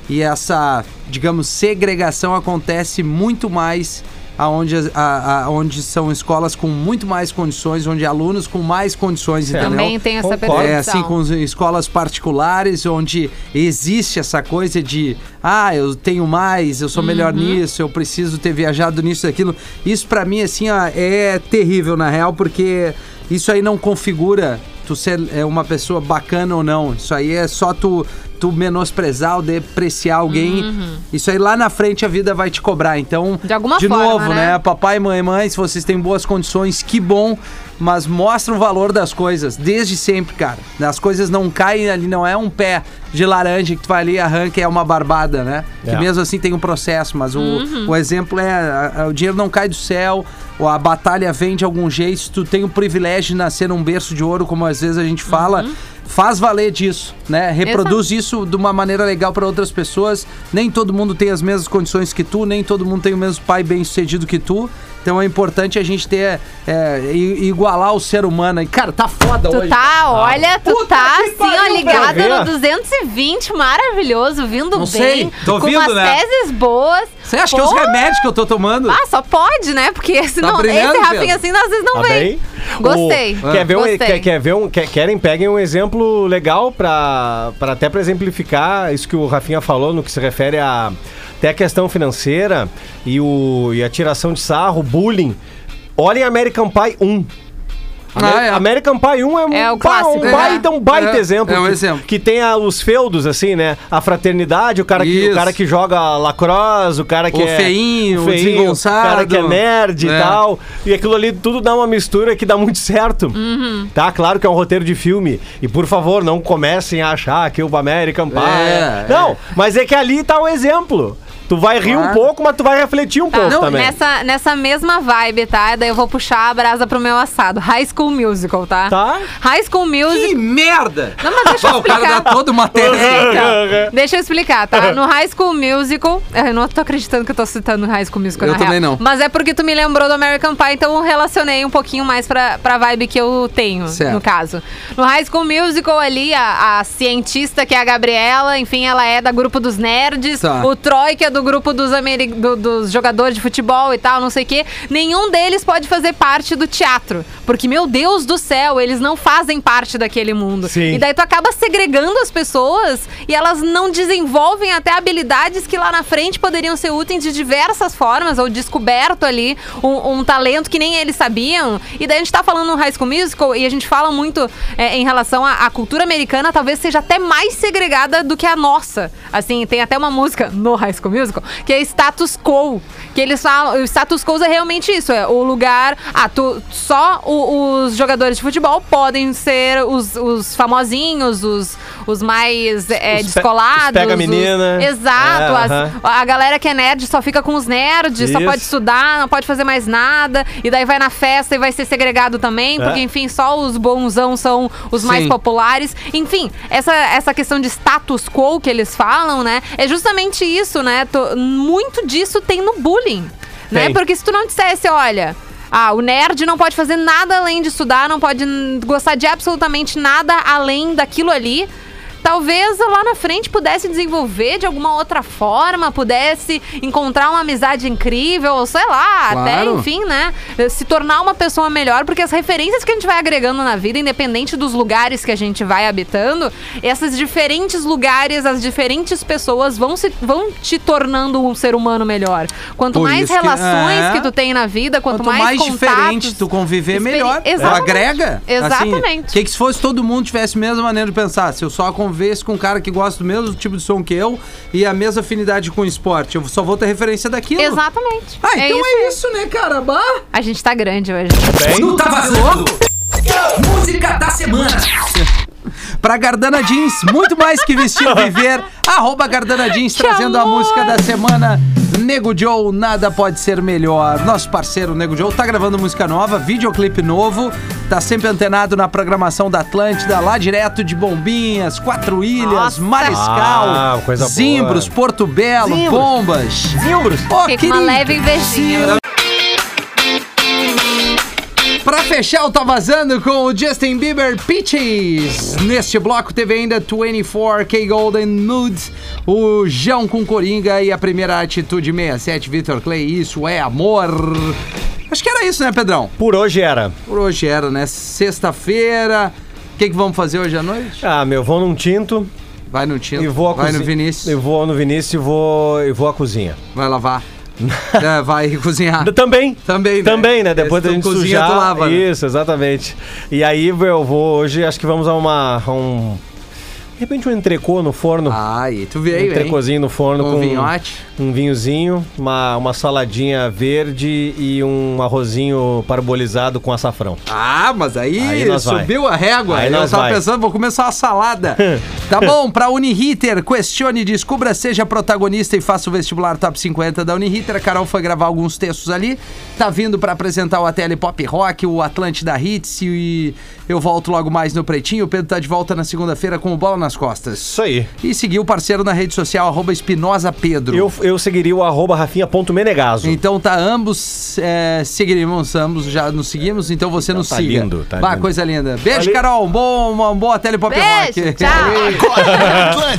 e essa, digamos, segregação acontece muito mais aonde, a, a- onde são escolas com muito mais condições, onde alunos com mais condições, entendeu? Também tem essa Concordo. É percepção. assim, com as escolas particulares, onde existe essa coisa de ah, eu tenho mais, eu sou melhor Uhum. nisso, eu preciso ter viajado nisso aquilo. Isso pra mim, assim, ó, é terrível, na real, porque isso aí não configura tu ser é, uma pessoa bacana ou não. Isso aí é só tu, tu menosprezar ou depreciar alguém. Isso aí lá na frente a vida vai te cobrar. Então, Uhum. De alguma de forma, novo, né? né? Papai, mãe, mãe, se vocês têm boas condições, que bom. Mas mostra o valor das coisas, desde sempre, cara. As coisas não caem ali, não é um pé de laranja que tu vai ali e arranca e é uma barbada, né? Que É. mesmo assim tem um processo, mas o, Uhum. o exemplo é: a- a- o dinheiro não cai do céu, ou a batalha vem de algum jeito. Se tu tem o privilégio de nascer num berço de ouro, como às vezes a gente fala. Uhum. Faz valer disso, né? Reproduz isso de uma maneira legal para outras pessoas. Nem todo mundo tem as mesmas condições que tu, nem todo mundo tem o mesmo pai bem sucedido que tu. Então é importante a gente ter é, igualar o ser humano. E, cara, tá foda Tu hoje. tá, olha, tu Puta tá assim, pariu, ó, Vê? no 220, maravilhoso, vindo Não bem. sei, tô com vindo, umas né? teses boas. Você acha que é Pô, os remédios que eu tô tomando? Ah, só pode, né? Porque senão brilhando, esse Rafinha assim, às vezes não Tá vem. bem? Gostei. O- quer ver um, Gostei. quer, quer ver um, quer- querem, peguem um exemplo legal pra, pra até pra exemplificar isso que o Rafinha falou no que se refere a até a questão financeira e, o, e a tiração de sarro, bullying. Olhem American Pie 1. Amer- Ah, é. American Pie 1 é um, É o clássico, um baita, um baita É, exemplo. é um que, exemplo. Que tem a- os feudos, assim, né? A fraternidade, o cara, que, o cara que joga lacrosse, o cara que O é... feinho, o o desengonçado. cara que é nerd e É. tal. E aquilo ali tudo dá uma mistura que dá muito certo. Uhum. Tá? Claro que é um roteiro de filme. E por favor, não comecem a achar que o American Pie. É, é- Não, mas é que ali tá o exemplo. Tu vai rir um pouco, mas tu vai refletir um Tá, pouco também. Nessa, nessa mesma vibe, tá? Daí eu vou puxar a brasa pro meu assado. High School Musical, tá? Tá. High School Musical. Que merda! Não, mas deixa eu Pô, o cara explicar. dá toda uma. Então, deixa eu explicar, tá? No High School Musical, eu não tô acreditando que eu tô citando High School Musical, Eu na também real. não. Mas é porque tu me lembrou do American Pie, então eu relacionei um pouquinho mais pra, pra vibe que eu tenho, Certo. no caso. No High School Musical ali, a, a cientista que é a Gabriela, enfim, ela é da grupo dos nerds. Tá. O Troy, que é do do grupo dos, do- dos jogadores de futebol e tal, não sei o quê. Nenhum deles pode fazer parte do teatro. Porque, meu Deus do céu, eles não fazem parte daquele mundo. Sim. E daí tu acaba segregando as pessoas e elas não desenvolvem até habilidades que lá na frente poderiam ser úteis de diversas formas, ou descoberto ali um, um talento que nem eles sabiam. E daí a gente tá falando no High School Musical e a gente fala muito é, em relação à, à cultura americana, talvez seja até mais segregada do que a nossa. Assim, tem até uma música no High School Musical que é status quo. Que eles falam, o status quo é realmente isso, é o lugar. Ah, tu, só o- os jogadores de futebol podem ser os, os famosinhos, os, os mais é, Os pe- descolados. os pega os- menina. Exato. É, as- aham. a galera que é nerd só fica com os nerds, só Isso. pode estudar, não pode fazer mais nada. E daí vai na festa e vai ser segregado também, porque, É. enfim, só os bonzão são os mais Sim. populares. Enfim, essa, essa questão de status quo que eles falam, né? É justamente isso, né? Muito disso tem no bullying. Né? Porque se tu não dissesse, olha. Ah, o nerd não pode fazer nada além de estudar, não pode gostar de absolutamente nada além daquilo ali. Talvez lá na frente pudesse desenvolver de alguma outra forma, pudesse encontrar uma amizade incrível, sei lá, até, Claro. enfim, né? Se tornar uma pessoa melhor, porque as referências que a gente vai agregando na vida, independente dos lugares que a gente vai habitando, esses diferentes lugares, as diferentes pessoas vão, se, vão te tornando um ser humano melhor. Quanto Por mais isso que- relações é. que tu tem na vida, quanto, Quanto mais, contatos, diferente tu conviver, melhor. Exatamente. Agrega. Exatamente. Assim, que, que se fosse todo mundo tivesse a mesma maneira de pensar? Se eu só convivesse com um cara que gosta do mesmo tipo de som que eu e a mesma afinidade com o esporte, eu só vou ter referência daquilo. Exatamente. Ah, então é isso. isso, né, cara? Bah. A gente tá grande hoje. Bem, Não tá vazando? Música da semana. Pra Gardana Jeans, muito mais que vestir ou viver. Arroba Gardana Jeans, Que trazendo a amor. música da semana. Nego Joe, nada pode ser melhor. Nosso parceiro Nego Joe tá gravando música nova, videoclipe novo. Tá sempre antenado na programação da Atlântida, lá direto de Bombinhas, Quatro Ilhas, Nossa. Mariscal, Ah, coisa boa. Zimbros, Porto Belo, Zimbros. Bombas. Zimbros. Fiquei com uma leve invejinha. Pra fechar, o Tá Vazando com o Justin Bieber Peaches. Neste bloco teve ainda 24K Golden Mood, o João com Coringa e a primeira atitude 67, Victor Clay. Isso é amor. Acho que era isso, né, Pedrão? Por hoje era. Por hoje era, né? Sexta-feira. O que, que vamos fazer hoje à noite? Ah, meu, vou num tinto Vai no Tinto, e vou à vai cozinha. no Vinícius, Eu vou no Vinícius e vou, e vou à cozinha. vai lavar. É, vai cozinhar. Também. Também, né? Também, né? Depois da gente cozinha, sujar. tu lava, né? Isso, exatamente. E aí eu vou hoje, acho que vamos a uma. a um. De repente um entrecô no forno. Ai, tu um veio, hein? entrecôzinho no forno Com com, vinhote. um vinhozinho, uma, uma saladinha verde e um arrozinho parbolizado com açafrão. Ah, mas aí, Aí nós vai. subiu a régua. Aí eu nós tava vai. pensando, vou começar uma salada. tá bom, pra Uniriter, questione, descubra, seja protagonista e faça o vestibular top 50 da Uniriter. A Carol foi gravar alguns textos ali. Tá vindo pra apresentar o ATL Pop Rock, o Atlântida Hits e eu volto logo mais no Pretinho. O Pedro tá de volta na segunda-feira com o Bola nas Costas. Isso aí. E seguir o parceiro na rede social, arroba Espinosa Pedro. Eu, eu seguiria o arroba rafinha.menegaso. Então tá, ambos é, seguiremos, ambos já nos seguimos, então você nos tá siga. lindo, tá Bah, lindo. coisa linda. Beijo, Valeu. Carol. Um bom, uma boa telepop Beijo, rock. tchau.